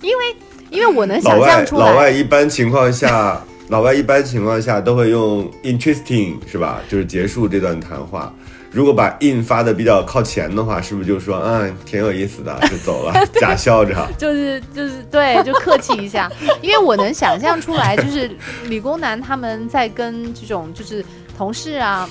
因为因为我能想象出来老外来，一般情况下，老外一般情况下都会用 interesting 是吧？就是结束这段谈话。如果把 in 发的比较靠前的话，是不是就说嗯挺有意思的 就走了，假笑着。就是就是对，就客气一下，因为我能想象出来，就是理工男他们在跟这种就是同事啊，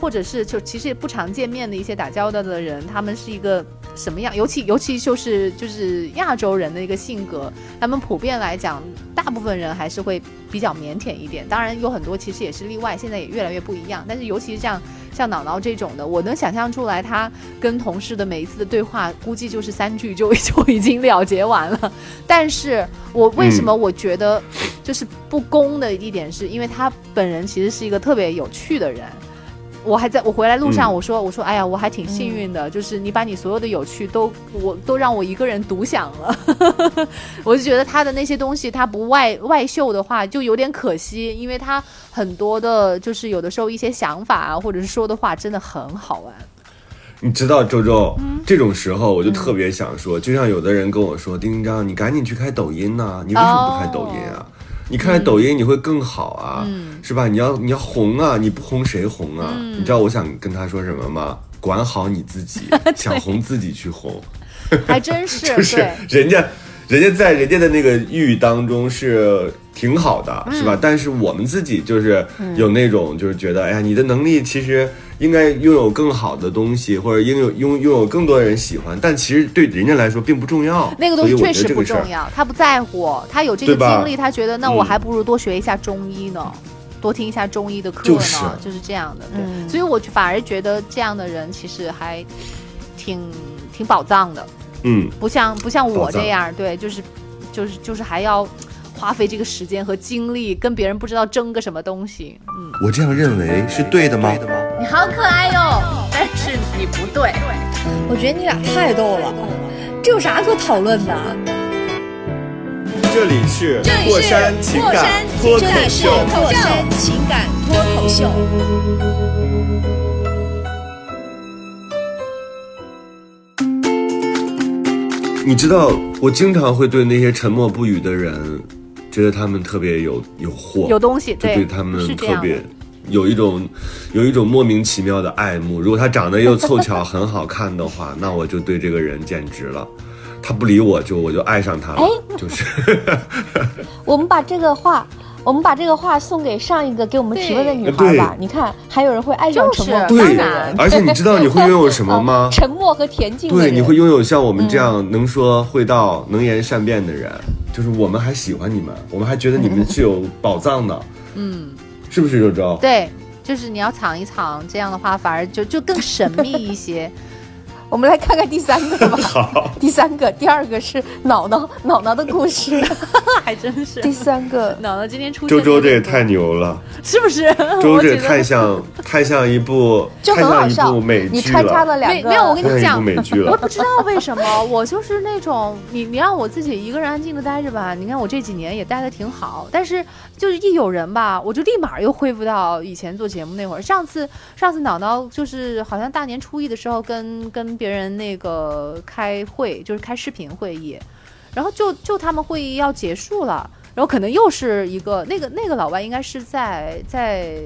或者是就其实也不常见面的一些打交道的人，他们是一个什么样？尤其尤其就是就是亚洲人的一个性格，他们普遍来讲，大部分人还是会比较腼腆一点。当然有很多其实也是例外，现在也越来越不一样。但是尤其是像像脑脑这种的，我能想象出来，他跟同事的每一次的对话，估计就是三句就就已经了结完了。但是我为什么我觉得就是不公的一点，是因为他本人其实是一个特别有趣的人。我还在我回来路上，嗯我说我说，哎呀，我还挺幸运的，就是你把你所有的有趣都我都让我一个人独享了。我就觉得他的那些东西，他不外外秀的话，就有点可惜，因为他很多的，就是有的时候一些想法啊，或者是说的话，真的很好玩。你知道周周，嗯这种时候我就特别想说，就像有的人跟我说，丁丁张，你赶紧去开抖音呐、你为什么不开抖音啊？你看抖音你会更好啊，嗯是吧？你要你要红啊，你不红谁红啊？嗯你知道我想跟他说什么吗？管好你自己，想红自己去红，还真是，就是，人家。人家在人家的那个域当中是挺好的，是嗯吧？但是我们自己就是有那种，就是觉得，哎呀，你的能力其实应该拥有更好的东西，或者拥有拥拥有更多的人喜欢，但其实对人家来说并不重要。那个东西确实不重要，他不在乎，他有这个经历，他觉得那我嗯。还不如多学一下中医呢。多听一下中医的课呢，就是。就是这样的，对，嗯。所以我反而觉得这样的人其实还挺挺宝藏的，嗯，不像不像我这样，对，就是就是就是还要花费这个时间和精力跟别人不知道争个什么东西，嗯，我这样认为是对的吗？你好可爱哟，但是你不对，我觉得你俩太逗了，这有啥可讨论的？这里是过山情感脱口这里是秀，过山情感脱口秀。你知道，我经常会对那些沉默不语的人，觉得他们特别有有货，有东西，就对，对他们特别有一种有一种莫名其妙的爱慕。如果他长得又凑巧很好看的话，那我就对这个人简直了。他不理我就我就爱上他了，哎就是 我们把这个话，我们把这个话送给上一个给我们提问的女孩吧。你看，还有人会爱上就是。沉默，对。当然，而且你知道你会拥有什么 吗？沉默和恬静对，你会拥有像我们这样能说会道、能言善辩的人，就是我们还喜欢你们，我们还觉得你们是有宝藏的，嗯，是不是周周？对，就是你要藏一藏，这样的话反而就就更神秘一些。我们来看看第三个吧。好，第三个，第二个是脑脑脑脑的故事。还真是第三个，脑脑今天出现周周这也太牛了，是不是？周周这也太像太像一部就太像一很好笑部美。你穿插了，两个，没没有我跟你讲太像一部美剧了。我也不知道为什么，我就是那种你你让我自己一个人安静的待着吧。你看我这几年也待的挺好，但是就是一有人吧，我就立马又恢复到以前做节目那会儿。上次上次脑脑就是好像大年初一的时候跟跟别人那个开会，就是开视频会议，然后就就他们会议要结束了。然后可能又是一个那个那个老外应该是在在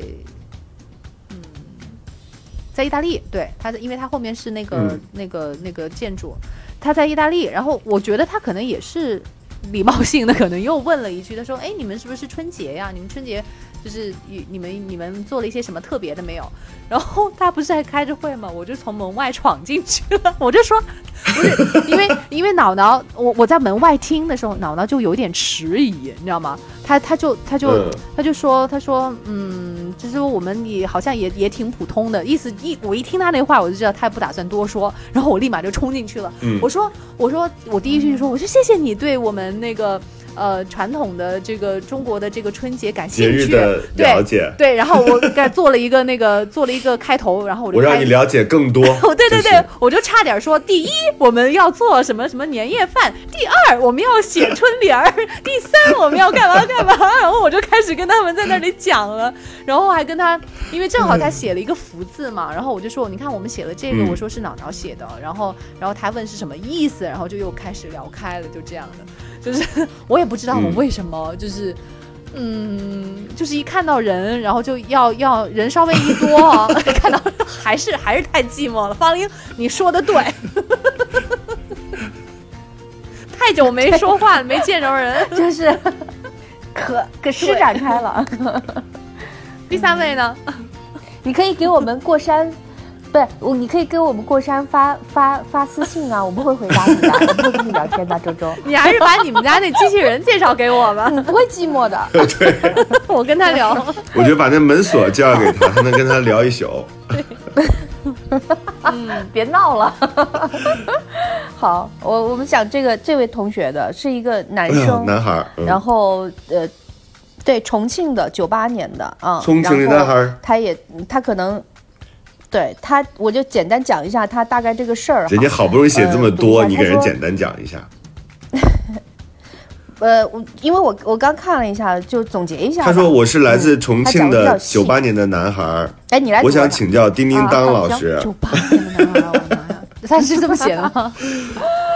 在意大利，对，他在，因为他后面是那个、嗯那个那个建筑，他在意大利，然后我觉得他可能也是礼貌性的，可能又问了一句，他说：“哎，你们是不是春节呀？你们春节就是你你们你们做了一些什么特别的没有？” 然后他不是还开着会吗？我就从门外闯进去了，我就说，不是因为因为脑脑，我我在门外听的时候，脑脑就有点迟疑，你知道吗？他他就他就、嗯他就说他说嗯，就是我们也好像也也挺普通的意思一我一听他那话我就知道他不打算多说，然后我立马就冲进去了。嗯我说我说我第一句就说我说谢谢你对我们那个呃传统的这个中国的这个春节感兴趣，节日的了解，对，然后我给做了一个 那个做了一个开头，然后我就让你了解更多。哦，对对对，就是。我就差点说，第一我们要做什么什么年夜饭，第二我们要写春联儿，第三我们要干嘛干嘛，然后我就开始跟他们在那里讲了，然后还跟他，因为正好他写了一个福字嘛，然后我就说，你看我们写了这个，嗯。我说是脑脑写的，然后然后他问是什么意思，然后就又开始聊开了，就这样的，就是我也不知道我嗯为什么，就是。嗯，就是一看到人，然后就要要人稍微一多啊，看到还是还是太寂寞了。方玲，你说的对，太久没说话了，没见着人。就是可可施展开了。第三位呢？你可以给我们过山，不是我，你可以给我们过山发发发私信啊，我们会回答你的，我们会跟你聊天的，周周，你还是把你们家那机器人介绍给我吧，你 不会寂寞的。我跟他聊。我觉得把那门锁介绍给他，他能跟他聊一宿。别闹了。好，我我们讲这个这位同学的是一个男生，男孩，嗯然后呃，对，重庆的，九八年的啊，重庆的男孩他也他可能。对他，我就简单讲一下他大概这个事儿。人家好不容易写这么多，呃你给人简单讲一下。呃，我因为我我刚看了一下，就总结一下。他说我是来自重庆的九八年的男孩儿，哎，你来，我想请教叮叮当老师，九八年的男孩，我的妈呀，他是这么写的吗？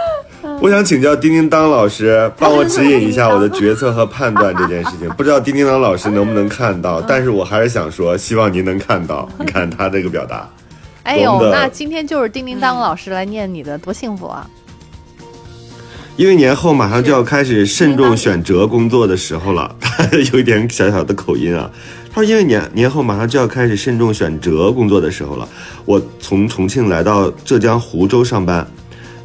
我想请教叮叮当老师，帮我指引一下我的决策和判断这件事情。不知道叮叮当老师能不能看到，但是我还是想说，希望您能看到。你看他这个表达，哎呦那今天就是叮叮当老师来念你的，多幸福啊！因为年后马上就要开始慎重选择工作的时候了，他 有一点小小的口音啊。他说，因为年年后马上就要开始慎重选择工作的时候了，我从重庆来到浙江湖州上班，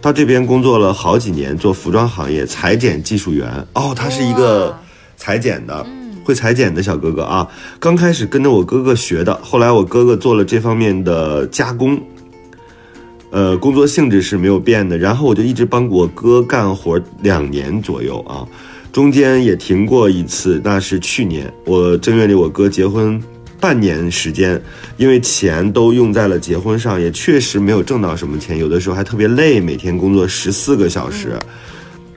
到这边工作了好几年，做服装行业裁剪技术员。哦，他是一个裁剪的，会裁剪的小哥哥啊。刚开始跟着我哥哥学的，后来我哥哥做了这方面的加工，呃，工作性质是没有变的。然后我就一直帮我哥干活两年左右啊，中间也停过一次，那是去年我正月里我哥结婚半年时间，因为钱都用在了结婚上，也确实没有挣到什么钱，有的时候还特别累，每天工作十四个小时。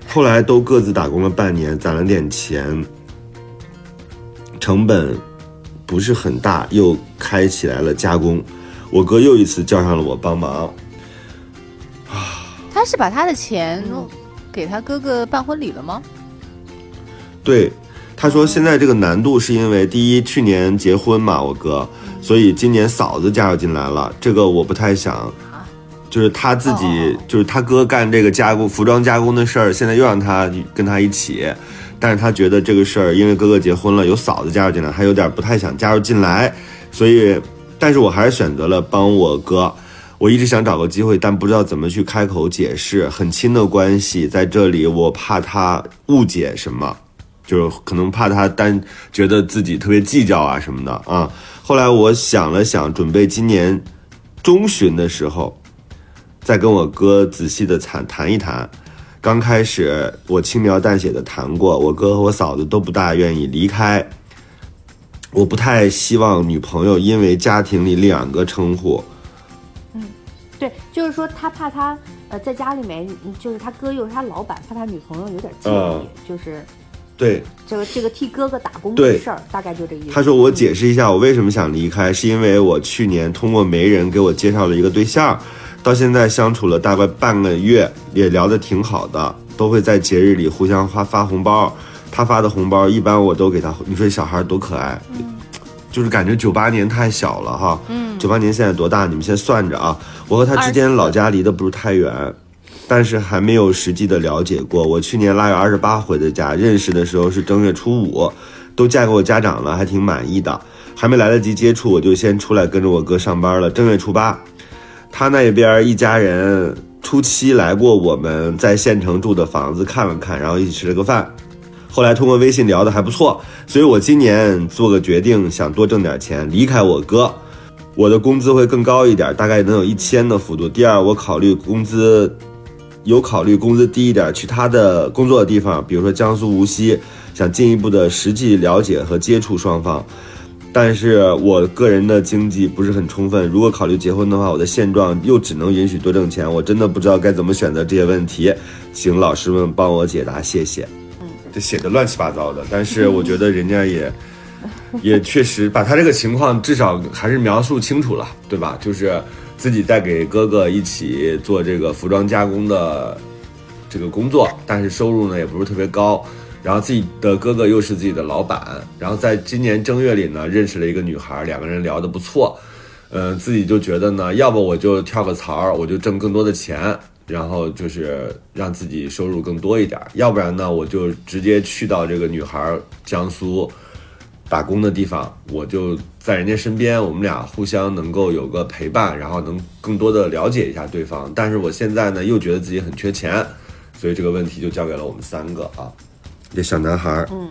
后来都各自打工了半年，攒了点钱，成本不是很大，又开起来了加工。我哥又一次叫上了我帮忙，他是把他的钱给他哥哥办婚礼了吗？对，他说现在这个难度是因为第一去年结婚嘛，我哥，所以今年嫂子加入进来了，这个我不太想，就是他自己，就是他哥干这个加工服装加工的事儿，现在又让他跟他一起，但是他觉得这个事儿，因为哥哥结婚了，有嫂子加入进来，他有点不太想加入进来，所以，但是我还是选择了帮我哥。我一直想找个机会，但不知道怎么去开口解释。很亲的关系在这里，我怕他误解什么，就是可能怕他单觉得自己特别计较啊什么的啊。后来我想了想，准备今年中旬的时候，再跟我哥仔细的谈谈一谈。刚开始我轻描淡写的谈过，我哥和我嫂子都不大愿意离开。我不太希望女朋友因为家庭里两个称呼。嗯对，就是说他怕他呃在家里面，嗯就是他哥又是他老板，怕他女朋友有点介意，嗯就是对，这个这个替哥哥打工的事儿，大概就这意思。他说：“我解释一下，我为什么想离开，是因为我去年通过媒人给我介绍了一个对象，到现在相处了大概半个月，也聊得挺好的，都会在节日里互相发发红包。他发的红包一般我都给他，你说小孩多可爱，就是感觉九八年太小了哈。嗯，九八年现在多大？你们先算着啊。我和他之间老家离得不是太远。”但是还没有实际的了解过。我去年腊月二十八回的家，认识的时候是正月初五，都嫁给我家长了，还挺满意的。还没来得及接触，我就先出来跟着我哥上班了。正月初八，他那边一家人初七来过我们在县城住的房子看了看，然后一起吃了个饭。后来通过微信聊得还不错，所以我今年做个决定，想多挣点钱，离开我哥。我的工资会更高一点，大概能有一千的幅度。第二，我考虑工资有考虑工资低一点，去他的工作的地方，比如说江苏无锡，想进一步的实际了解和接触双方。但是我个人的经济不是很充分，如果考虑结婚的话，我的现状又只能允许多挣钱，我真的不知道该怎么选择这些问题，请老师们帮我解答，谢谢。嗯，这写的乱七八糟的，但是我觉得人家也也确实把他这个情况至少还是描述清楚了，对吧？就是自己在给哥哥一起做这个服装加工的这个工作，但是收入呢也不是特别高。然后自己的哥哥又是自己的老板，然后在今年正月里呢认识了一个女孩，两个人聊得不错，嗯、自己就觉得呢，要不我就跳个槽，我就挣更多的钱，然后就是让自己收入更多一点，要不然呢，我就直接去到这个女孩江苏打工的地方，我就在人家身边，我们俩互相能够有个陪伴，然后能更多的了解一下对方。但是我现在呢，又觉得自己很缺钱，所以这个问题就交给了我们三个啊。这小男孩嗯，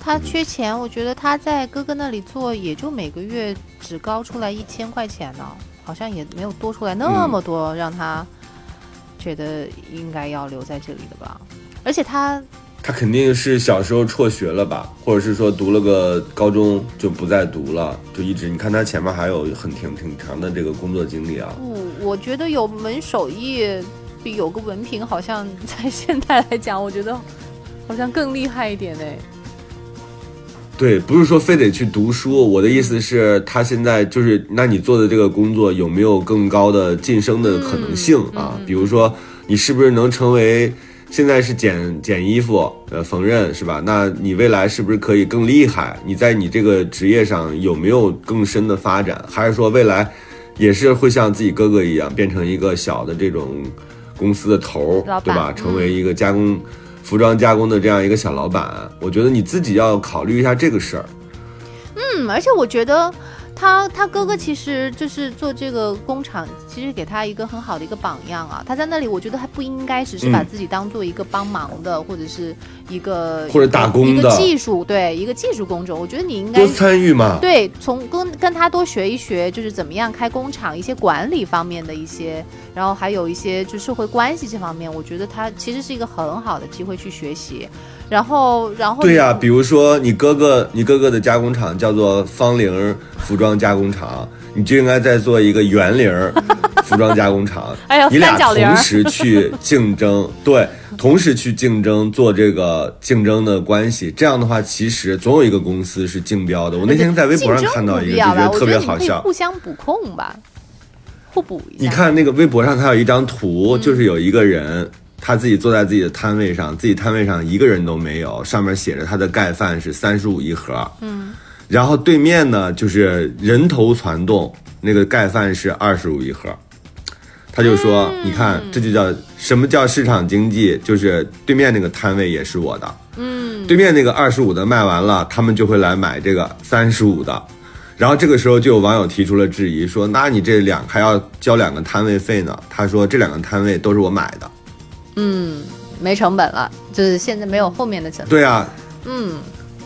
他缺钱，我觉得他在哥哥那里做，也就每个月只高出来一千块钱呢，好像也没有多出来那么多，让他觉得应该要留在这里的吧。而且他他肯定是小时候辍学了吧，或者是说读了个高中就不再读了，就一直你看他前面还有很挺挺长的这个工作经历啊。不，我觉得有门手艺比有个文凭，好像在现在来讲，我觉得好像更厉害一点哎。对，不是说非得去读书，我的意思是，他现在就是，那你做的这个工作有没有更高的晋升的可能性啊？比如说，你是不是能成为现在是剪剪衣服，呃，缝纫是吧？那你未来是不是可以更厉害？你在你这个职业上有没有更深的发展？还是说未来也是会像自己哥哥一样，变成一个小的这种公司的头儿，对吧？嗯成为一个加工。服装加工的这样一个小老板，我觉得你自己要考虑一下这个事儿。嗯，而且我觉得他他哥哥其实就是做这个工厂，其实给他一个很好的一个榜样啊。他在那里，我觉得他不应该只是把嗯自己当做一个帮忙的，或者是一个或者打工一个的技术，对一个技术工种。我觉得你应该多参与嘛。对，从跟跟他多学一学，就是怎么样开工厂，一些管理方面的一些，然后还有一些就社会关系这方面，我觉得他其实是一个很好的机会去学习。然后，然后对呀、你比如说你哥哥，你哥哥的加工厂叫做方玲服装加工厂，你就应该再做一个圆玲 服装加工厂。哎呦你俩同时去竞争，对，同时去竞争做这个竞争的关系。这样的话，其实总有一个公司是竞标的。我那天在微博上看到一个，就觉得特别好笑。互相补空吧，互补一下。你看那个微博上，它有一张图，嗯就是有一个人，他自己坐在自己的摊位上，自己摊位上一个人都没有，上面写着他的盖饭是三十五一盒，嗯，然后对面呢就是人头攒动，那个盖饭是二十五一盒，他就说：“你看，这就叫什么叫市场经济？就是对面那个摊位也是我的，嗯，对面那个二十五的卖完了，他们就会来买这个三十五的。然后这个时候就有网友提出了质疑，说：那你这两还要交两个摊位费呢？他说这两个摊位都是我买的。嗯，没成本了，就是现在没有后面的成本。对啊，嗯，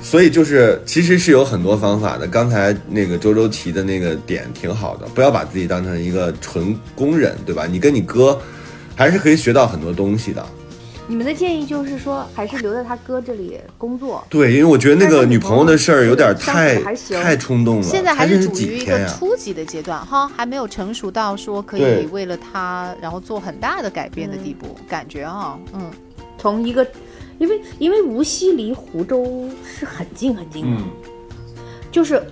所以就是其实是有很多方法的。刚才那个周周提的那个点挺好的，不要把自己当成一个纯工人，对吧？你跟你哥还是可以学到很多东西的。你们的建议就是说，还是留在他哥这里工作。对，因为我觉得那个女朋友的事儿有点太太冲动了。现在还是处于一几天呀？个初级的阶段哈，还没有成熟到说可以为了他然后做很大的改变的地步，感觉啊，嗯，从一个，因为因为无锡离湖州是很近很近的，嗯，就是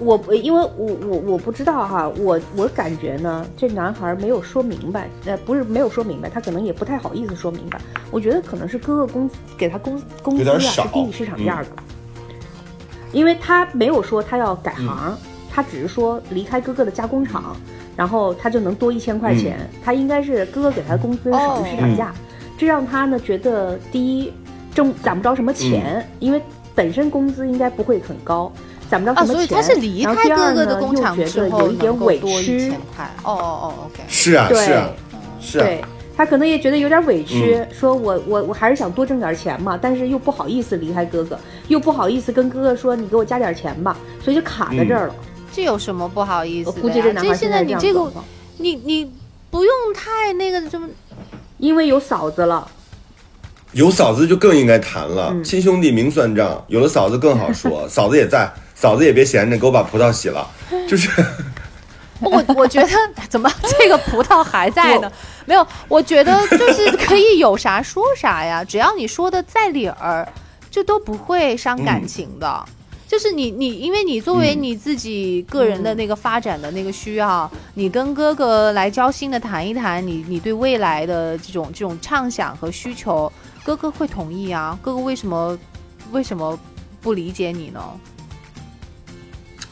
我因为我我我不知道哈，我我感觉呢，这男孩没有说明白，呃，不是没有说明白，他可能也不太好意思说明白。我觉得可能是哥哥工资给他工工资啊是低于市场价的，因为他没有说他要改行，他只是说离开哥哥的加工厂，然后他就能多一千块钱。他应该是哥哥给他的工资少于市场价，这让他呢觉得第一挣攒不着什么钱，因为本身工资应该不会很高，攒不到啊，什么钱。所以他是离开哥哥的工厂之后能有一点委够多一屈千，块，哦哦哦，OK，是啊，是啊，是啊，对他可能也觉得有点委屈，嗯说我我我还是想多挣点钱嘛，但是又不好意思离开哥哥，又不好意思跟哥哥说你给我加点钱吧，所以就卡在这儿了。这有什么不好意思的呀？估计这男孩现在你这个你你不用太那个什么，因为有嫂子了，有嫂子就更应该谈了，嗯亲兄弟明算账，有了嫂子更好说，嫂子也在，嫂子也别闲着，给我把葡萄洗了，就是 我我觉得 怎么这个葡萄还在呢？没有，我觉得就是可以有啥说啥呀，只要你说的在理儿，就都不会伤感情的。就是你你，因为你作为嗯你自己个人的那个发展的那个需要，你跟哥哥来交心的谈一谈你你对未来的这种这种畅想和需求，哥哥会同意啊。哥哥为什么为什么不理解你呢？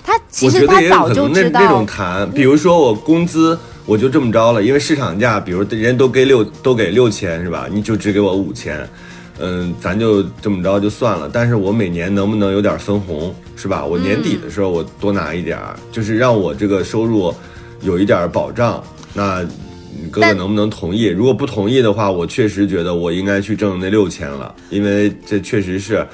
他其我觉得实他早也有可能那就知道那种谈，比如说我工资我就这么着了，因为市场价，比如人都给六都给六千是吧？你就只给我五千，嗯，咱就这么着就算了。但是我每年能不能有点分红是吧？我年底的时候我多拿一点儿，就是让我这个收入有一点保障。那你哥哥能不能同意？如果不同意的话，我确实觉得我应该去挣那六千了，因为这确实是。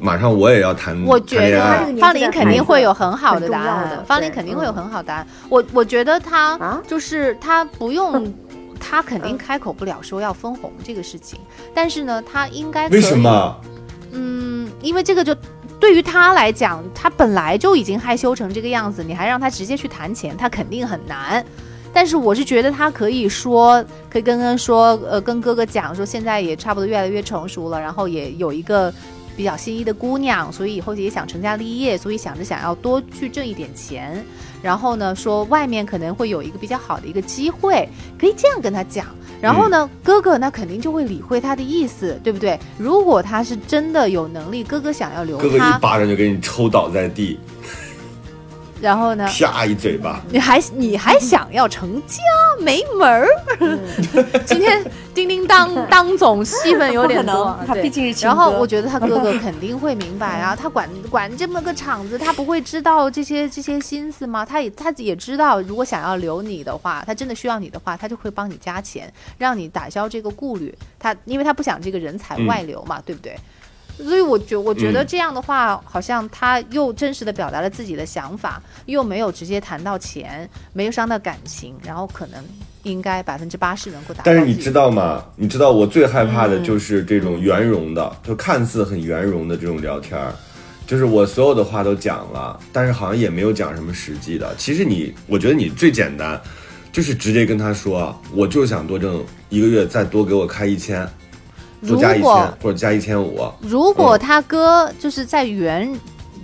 马上我也要谈我觉得方林肯定会有很好的答案，方林肯定会有嗯很好答案。我我觉得他啊就是他不用，他肯定开口不了说要分红这个事情，但是呢，他应该可为以什么？嗯，因为这个就对于他来讲，他本来就已经害羞成这个样子，你还让他直接去谈钱，他肯定很难。但是我是觉得他可以说，可以跟跟说，呃，跟哥哥讲说，现在也差不多越来越成熟了，然后也有一个比较心仪的姑娘，所以以后也想成家立业，所以想着想要多去挣一点钱。然后呢，说外面可能会有一个比较好的一个机会，可以这样跟他讲。然后呢，哥哥那肯定就会理会他的意思，对不对？如果他是真的有能力，哥哥想要留哥哥，一巴掌就给你抽倒在地，然后呢，啪一嘴巴。你还你还想要成家，没门儿！今天叮叮当 当总戏份有点多不可能，他对毕竟是然后我觉得他哥哥肯定会明白啊，他管管这么个场子，他不会知道这些这些心思吗？他也他也知道，如果想要留你的话，他真的需要你的话，他就会帮你加钱，让你打消这个顾虑。他因为他不想这个人才嗯外流嘛，对不对？所以我觉我觉得嗯这样的话，好像他又真实的表达了自己的想法，又没有直接谈到钱，没有伤到感情，然后可能应该百分之八十能够达到。但是你知道吗？你知道我最害怕的就是这种圆融的，就看似很圆融的这种聊天儿，就是我所有的话都讲了，但是好像也没有讲什么实际的。其实你，我觉得你最简单，就是直接跟他说，我就想多挣一个月，再多给我开一千，多加一如果千或者加一千五。如果他哥就是在圆，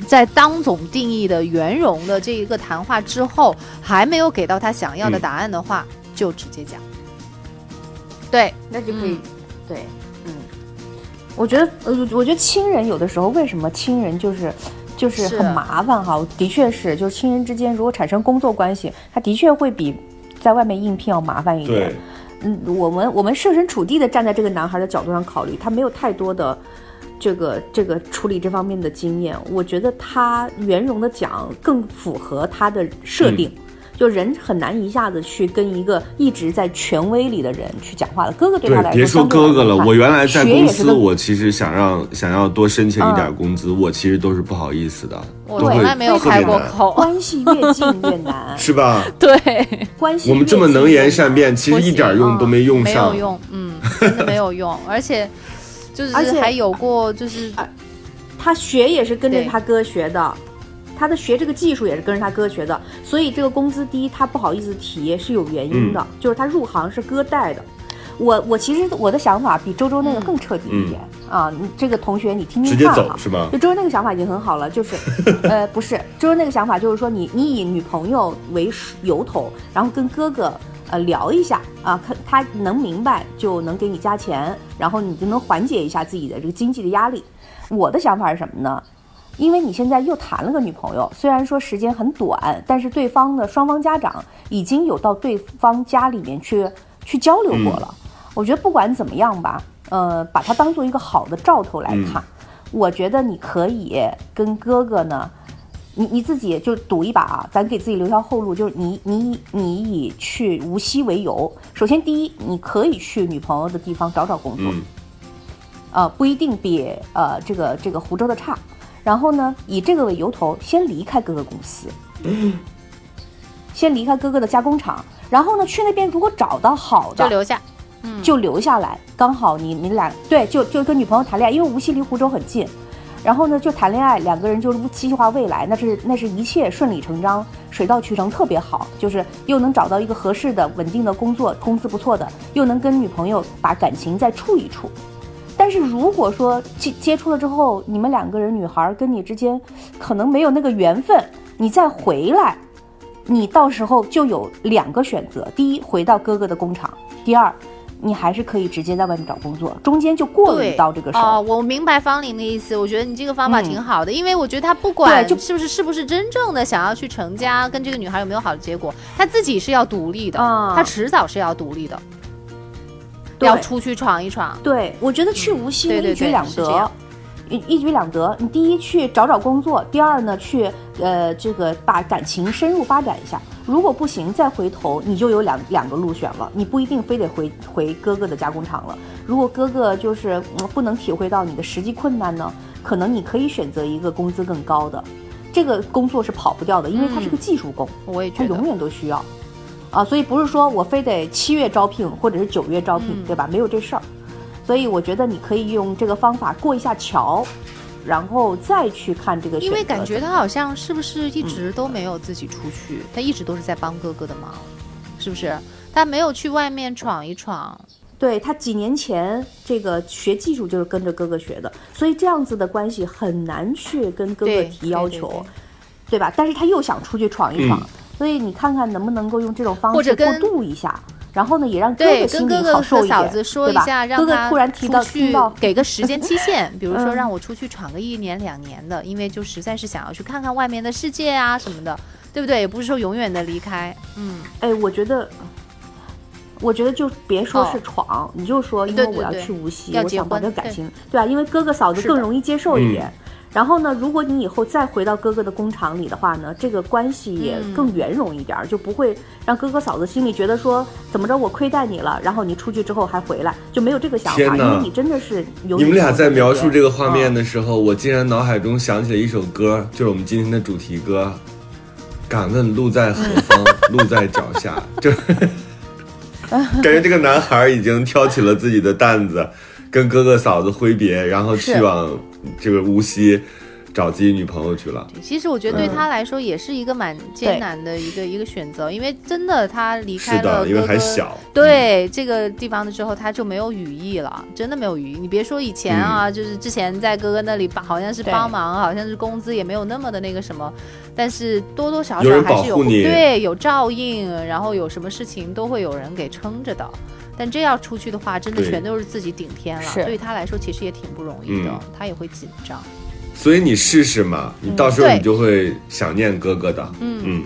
在当总定义的圆融的这一个谈话之后，还没有给到他想要的答案的话，就直接讲。对，那就可以，对，嗯，我觉得，呃，我觉得亲人有的时候为什么亲人就是。就是是很麻烦哈，的确是，就是亲人之间如果产生工作关系，他的确会比在外面应聘要麻烦一点对。，嗯，我们我们设身处地的站在这个男孩的角度上考虑，他没有太多的这个这个处理这方面的经验。我觉得他圆融的讲更符合他的设定。就人很难一下子去跟一个一直在权威里的人去讲话的。哥哥对他来，说，别说哥哥了，我原来在公司，我其实想让想要多申请一点嗯工资，我其实都是不好意思的，我从来没有开过口。关系越近越难，是吧？对，关系我们这么能言善辩，其实一点用都没用上没有。用，嗯，真的没有用，而且就是而且还有过就是他学也是跟着他哥学的，他的学这个技术也是跟着他哥学的，所以这个工资低，他不好意思提是有原因的，嗯就是他入行是哥带的。我我其实我的想法比周周那个更彻底一点、啊，你这个同学你听听嗯直接看哈。走是吗就？周周那个想法已经很好了，就是，呃，不是，周周那个想法就是说你你以女朋友为由头，然后跟哥哥呃聊一下啊，看他能明白就能给你加钱，然后你就能缓解一下自己的这个经济的压力。我的想法是什么呢？因为你现在又谈了个女朋友，虽然说时间很短，但是对方的双方家长已经有到对方家里面去去交流过了。我觉得不管怎么样吧，呃，把它当做一个好的兆头来看。我觉得你可以跟哥哥呢，你你自己就赌一把啊，咱给自己留条后路，就是你你你以去无锡为由，首先第一，你可以去女朋友的地方找找工作，嗯呃，不一定比呃这个这个湖州的差。然后呢，以这个为由头，先离开哥哥公司，先离开哥哥的加工厂，然后呢，去那边如果找到好的，就留下，就留下来，刚好你你俩对，就就跟女朋友谈恋爱，因为无锡离湖州很近，然后呢就谈恋爱，两个人就是计划未来，那是那是一切顺理成章，水到渠成，特别好，就是又能找到一个合适的稳定的工作，工资不错的，又能跟女朋友把感情再处一处。但是如果说接接触了之后，你们两个人女孩跟你之间可能没有那个缘分，你再回来，你到时候就有两个选择：第一，回到哥哥的工厂；第二，你还是可以直接在外面找工作，中间就过了对一道这个手。哦，我明白方玲的意思，我觉得你这个方法嗯挺好的，因为我觉得他不管对就是不是是不是真正的想要去成家，跟这个女孩有没有好的结果，他自己是要独立的，啊。他迟早是要独立的，对要出去闯一闯。对，我觉得去无锡一举两得一一举两得。你第一去找找工作，第二呢去呃这个把感情深入发展一下。如果不行，再回头你就有两两个路选了，你不一定非得回回哥哥的加工厂了。如果哥哥就是、嗯不能体会到你的实际困难呢，可能你可以选择一个工资更高的。这个工作是跑不掉的，因为它是个技术工。我也觉得它永远都需要，啊，所以不是说我非得七月招聘或者是九月招聘，嗯对吧？没有这事儿，所以我觉得你可以用这个方法过一下桥，然后再去看这个。因为感觉他好像是不是一直都没有自己出去，他一直都是在帮哥哥的忙，是不是？他没有去外面闯一闯，对他几年前这个学技术就是跟着哥哥学的，所以这样子的关系很难去跟哥哥提要求，对对对对吧？但是他又想出去闯一闯，嗯所以你看看能不能够用这种方式过渡一下。然后呢，也让哥，哥心里跟哥哥好受一点，和嫂子说对吧一下，让哥哥突然提到出去听到 给个时间期限，比如说嗯让我出去闯个一年两年的，因为就实在是想要去看看外面的世界啊什么的，对不对？也不是说永远的离开，嗯，哎，我觉得，我觉得就别说哦是闯，你就说因为我要去无锡，我想把这个感情，对吧？因为哥哥嫂子更容易接受一嗯点。然后呢，如果你以后再回到哥哥的工厂里的话呢，这个关系也嗯更圆融一点儿，就不会让哥哥嫂子心里觉得说怎么着我亏待你了，然后你出去之后还回来，就没有这个想法，因为你真的是有你们俩在描述这个画面的，时候，我竟然脑海中想起了一首歌，就是我们今天的主题歌。敢问路在何方？路在脚下。就 感觉这个男孩已经挑起了自己的担子，跟哥哥嫂子挥别，然后去往这个无锡找自己女朋友去了。其实我觉得对嗯他来说也是一个蛮艰难的一个一个选择，因为真的他离开了的，因为哥哥还小。对这个地方的时候，他就没有羽翼了，真的没有羽翼。你别说以前啊，就是之前在哥哥那里帮，好像是帮忙，好像是工资也没有那么的那个什么，但是多多少少还是有对有照应，然后有什么事情都会有人给撑着的。但这要出去的话，真的全都是自己顶天了，是对他来说其实也挺不容易的，嗯他也会紧张。所以你试试嘛，你到时候你就会想念哥哥的。嗯嗯，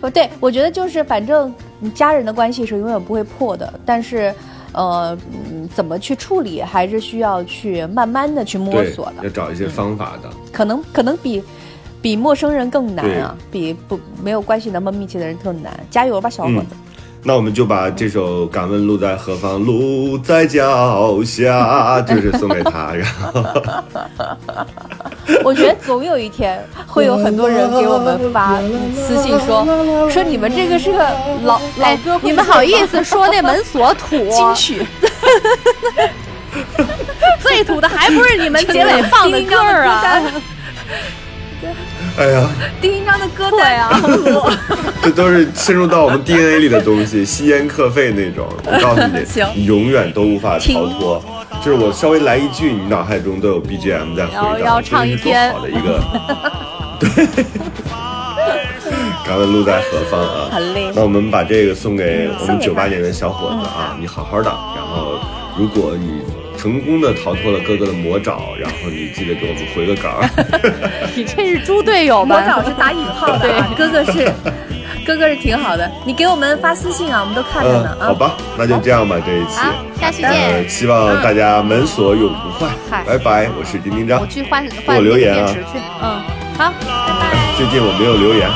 不对，我觉得就是反正你家人的关系是永远不会破的，但是，呃，嗯怎么去处理，还是需要去慢慢的去摸索，的。要找一些方法的。可能可能比比陌生人更难啊，比不没有关系那么密切的人更难。加油吧，小伙子！那我们就把这首《敢问路在何方》，路在脚下，就是送给他。然后，我觉得总有一天会有很多人给我们发私信说说你们这个是个老老哎歌，会你们好意思说那门锁土？金曲？最土的还不是你们结尾放的歌儿啊？哎呀，丁一章的歌对单啊，这都是深入到我们 DNA 里的东西，吸烟克肺那种。我告诉你，你永远都无法逃脱。就是我稍微来一句，你脑海中都有 BGM 在回要荡，要唱一这是多天好的一个。对，敢问路在何方啊？那我们把这个送给我们九八年的小伙子啊，你好好的。然后，如果你成功的逃脱了哥哥的魔爪，然后你记得给我们回个稿儿。你这是猪队友魔吧？爪是打引号的啊，哥哥是哥哥是挺好的，你给我们发私信啊，我们都看着嗯呢，啊。好吧，那就这样吧，这一期。好，下期呃，见。希望大家门锁永不坏嗨。拜拜，我是丁丁张我。去换换我留言啊电池去。嗯，好，拜拜。最近我没有留言，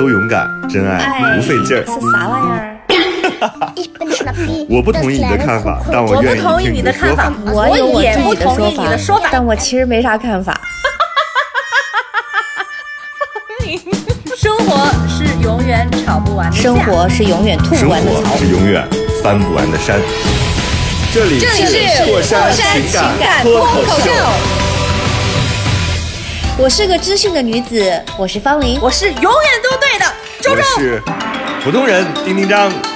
都勇敢，真爱不费劲儿。是啥玩意儿？我不同意你的看法，但我愿意听你的说法。我也不同意你的说法但我其实没啥看法。生活是永远吵不完的架生活是永远吐不完的草活。是永远翻不完的山。这里这里是破山情情感脱脱口秀，我是个知性的女子，我是方玲。我是永远都对我。是普通人丁丁张。